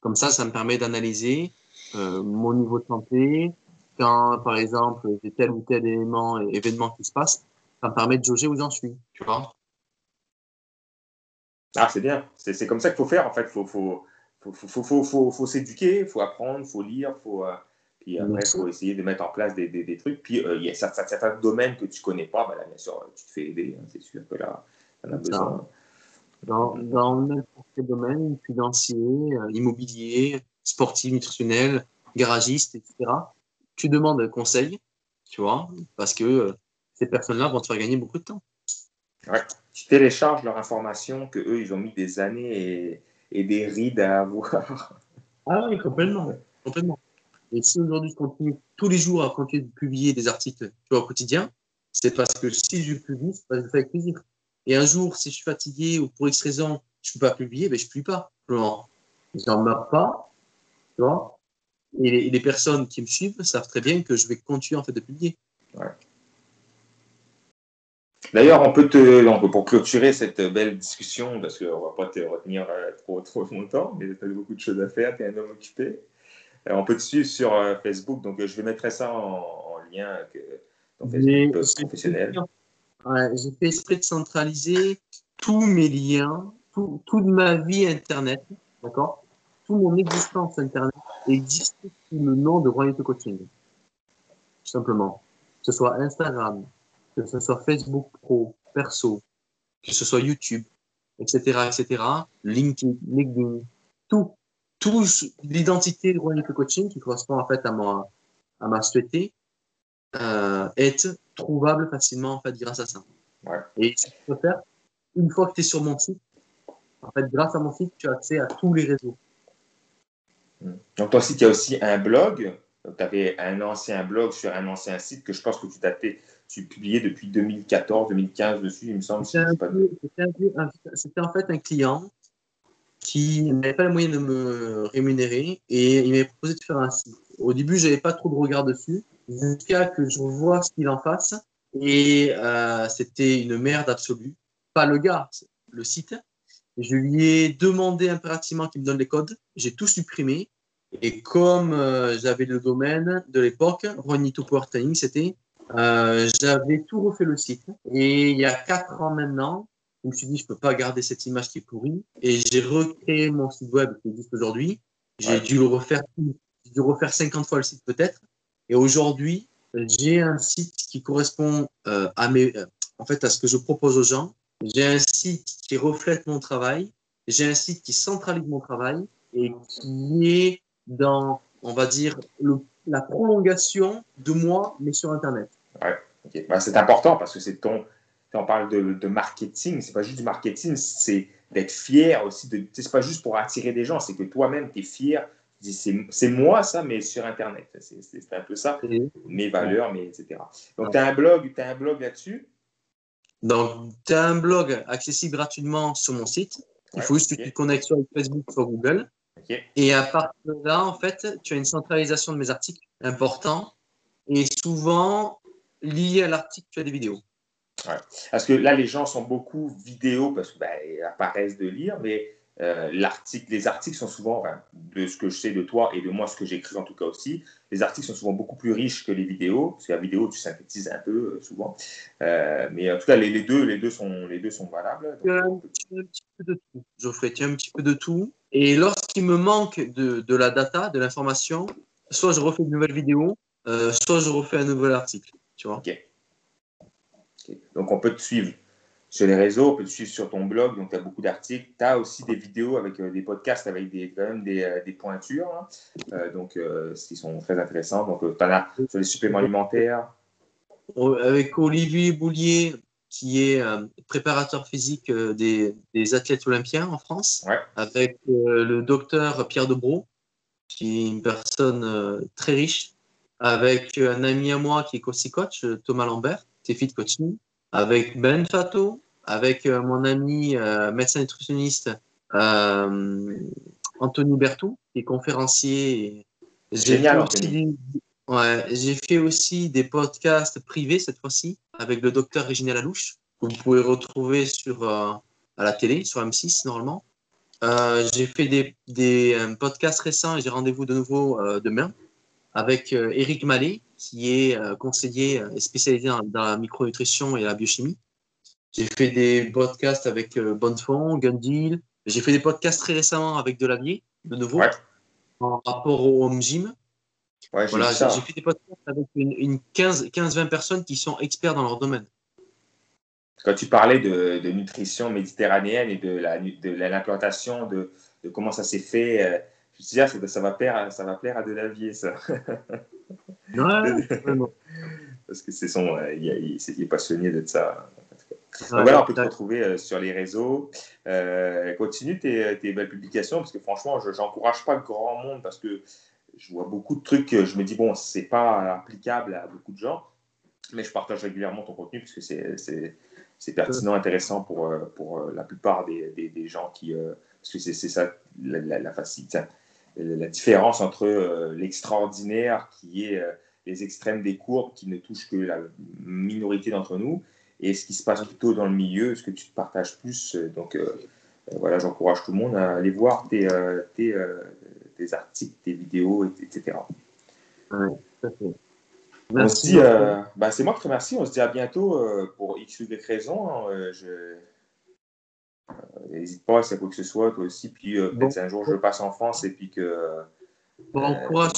Comme ça, ça me permet d'analyser euh, mon niveau de santé, quand, par exemple, j'ai tel ou tel élément, événement qui se passe, ça me permet de jauger où j'en suis, tu vois? Ah, c'est bien. C'est comme ça qu'il faut faire, en fait. Il faut, faut, faut, faut, faut s'éduquer, il faut apprendre, il faut lire, faut, euh, puis après, il faut essayer de mettre en place des, des, des trucs. Puis, euh, il y a certains domaines que tu ne connais pas, ben là, bien sûr, tu te fais aider, hein, c'est sûr que là, on a besoin. Dans, dans n'importe quel domaine, financier, euh, immobilier, sportif, nutritionnel, garagiste, etc tu demandes un conseil, tu vois, parce que euh, ces personnes-là vont te faire gagner beaucoup de temps. Ouais. Tu télécharges leur information que eux ils ont mis des années et, des rides à avoir. Ah oui, complètement. complètement. Et si aujourd'hui je continue tous les jours à continuer de publier des articles au quotidien, c'est parce que si je publie, c'est parce que je fais avec plaisir. Et un jour, si je suis fatigué ou pour X raison, je ne peux pas publier, ben, je ne publie pas. J'en meurs pas, tu vois, et les, personnes qui me suivent savent très bien que je vais continuer en fait de publier. D'ailleurs, on peut te, pour clôturer cette belle discussion, parce qu'on ne va pas te retenir euh, trop, trop longtemps, mais tu as beaucoup de choses à faire, tu es un homme occupé. Euh, on peut te suivre sur euh, Facebook, donc je vais mettre ça en, lien avec ton Facebook professionnel. J'ai fait exprès de centraliser tous mes liens, toute ma vie Internet, d'accord? Toute mon existence Internet existe sous le nom de Royauté Coaching. Tout simplement. Que ce soit Instagram, que ce soit Facebook Pro, perso, que ce soit YouTube, etc., etc., LinkedIn, LinkedIn, tout, l'identité de Royauté Coaching qui correspond en fait à ma, à ma société euh, être trouvable facilement en fait, grâce à ça. Et ce que tu peux faire, une fois que tu es sur mon site, en fait, grâce à mon site, tu as accès à tous les réseaux. Hmm. Donc, ton site, il y a aussi un blog. Tu avais un ancien blog sur un ancien site que je pense que tu datais, tu publiais depuis 2014, 2015 dessus, il me semble. C'était en fait un client qui n'avait pas le moyen de me rémunérer et il m'avait proposé de faire un site. Au début, je n'avais pas trop de regard dessus, jusqu'à que je vois ce qu'il en fasse. Et euh, c'était une merde absolue. Pas le gars, le site. Je lui ai demandé impérativement qu'il me donne les codes. J'ai tout supprimé. Et comme euh, j'avais le domaine de l'époque, Ronito Power c'était, euh, j'avais tout refait le site. Et il y a quatre ans maintenant, je me suis dit, je peux pas garder cette image qui est pourrie. Et j'ai recréé mon site web qui existe aujourd'hui. J'ai dû le refaire, dû refaire 50 fois le site peut-être. Et aujourd'hui, j'ai un site qui correspond euh, à mes, en fait, à ce que je propose aux gens. J'ai un site qui reflète mon travail. J'ai un site qui centralise mon travail et qui est dans, on va dire, le, la prolongation de moi, mais sur Internet. Ouais, bah, c'est important parce que c'est ton. Quand on parle de, de marketing, c'est pas juste du marketing, c'est d'être fier aussi. De, c'est pas juste pour attirer des gens, c'est que toi-même, tu es fier. C'est moi ça, mais sur Internet. C'est un peu ça, mes valeurs, etc. Donc, tu as un blog, as un blog là-dessus? Donc, tu as un blog accessible gratuitement sur mon site. Il faut juste que tu te connectes sur Facebook, ou Google. Et à partir de là, en fait, tu as une centralisation de mes articles importants. Et souvent, lié à l'article, tu as des vidéos. Parce que là, les gens sont beaucoup vidéos parce qu'ils ben, apparaissent de lire, mais euh, l'article, les articles sont souvent, de ce que je sais de toi et de moi, ce que j'écris en tout cas aussi, les articles sont souvent beaucoup plus riches que les vidéos, parce que la vidéo, tu synthétises un peu euh, souvent. Euh, mais en tout cas, les, deux, les, deux sont, les deux sont valables. Tu as un, petit peu de tout, Geoffrey, tu as un petit peu de tout. Et lorsqu'il me manque de, de, la data, de l'information, soit je refais une nouvelle vidéo, soit je refais un nouvel article. Tu vois. Donc, on peut te suivre sur les réseaux, on peut te suivre sur ton blog, donc tu as beaucoup d'articles. Tu as aussi des vidéos avec euh, des podcasts avec des, quand même des, euh, des pointures, hein. euh, donc qui sont très intéressants. Donc tu en as sur les suppléments alimentaires. Avec Olivier Boulier, qui est préparateur physique des, des, athlètes olympiens en France, avec le docteur Pierre Debro, qui est une personne très riche, avec un ami à moi qui est aussi coach, Thomas Lambert, fit coaching avec Ben Fato, avec euh, mon ami euh, médecin nutritionniste euh, Anthony Bertou, qui est conférencier. Ouais, J'ai fait aussi des podcasts privés cette fois-ci avec le docteur Régine Lalouche, que vous pouvez retrouver sur, à la télé, sur M6 normalement. j'ai fait des, des podcasts récents et j'ai rendez-vous de nouveau demain avec Eric Mallet, qui est euh, conseiller et spécialisé dans, la micronutrition et la biochimie. J'ai fait des podcasts avec euh, Bonnefond, Gundil. J'ai fait des podcasts très récemment avec Delavier, de nouveau, en rapport au home gym. voilà, j'ai fait des podcasts avec une, 15-20 personnes qui sont experts dans leur domaine. Quand tu parlais de, nutrition méditerranéenne et de l'implantation, de, de, comment ça s'est fait, euh, je me suis dit, ça va plaire, ça va plaire à Delavier, ça. Parce que c'est son, euh, il, est passionné de ça. Donc voilà, on peut te retrouver euh, sur les réseaux. Euh, continue tes, belles publications parce que franchement, je n'encourage pas grand monde parce que je vois beaucoup de trucs. Je me dis, bon, c'est pas applicable à beaucoup de gens, mais je partage régulièrement ton contenu parce que c'est pertinent, intéressant pour, pour la plupart des, des, gens qui. parce que c'est ça la, la, la facilité la différence entre euh, l'extraordinaire qui est euh, les extrêmes des courbes qui ne touchent que la minorité d'entre nous et ce qui se passe plutôt dans le milieu, ce que tu partages plus. Euh, donc voilà, j'encourage tout le monde à aller voir tes, tes, tes articles, tes vidéos, etc. Merci. Bah, c'est moi qui te remercie. On se dit à bientôt pour X ou Y raison. Hein. je euh, n'hésite pas si y a quoi que ce soit, toi aussi. Puis euh, peut-être un jour je passe en France et puis que. Bon euh, courage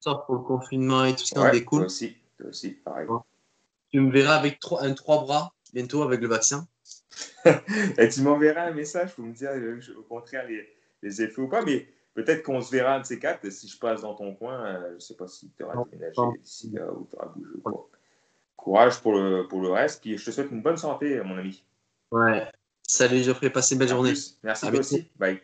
ça pour le confinement et tout ça, ouais, Toi aussi, toi aussi, pareil. Tu me verras avec trois, un trois bras bientôt avec le vaccin. et tu m'enverras un message pour me dire au contraire les, les, effets ou pas, mais peut-être qu'on se verra un de ces quatre si je passe dans ton coin. je ne sais pas si tu auras déménagé d'ici là ou tu auras bougé ou pas. courage pour le, pour le reste. Puis je te souhaite une bonne santé, mon ami. Ouais. Salut Geoffrey, passez une belle À journée. plus. Merci À toi aussi. Bye.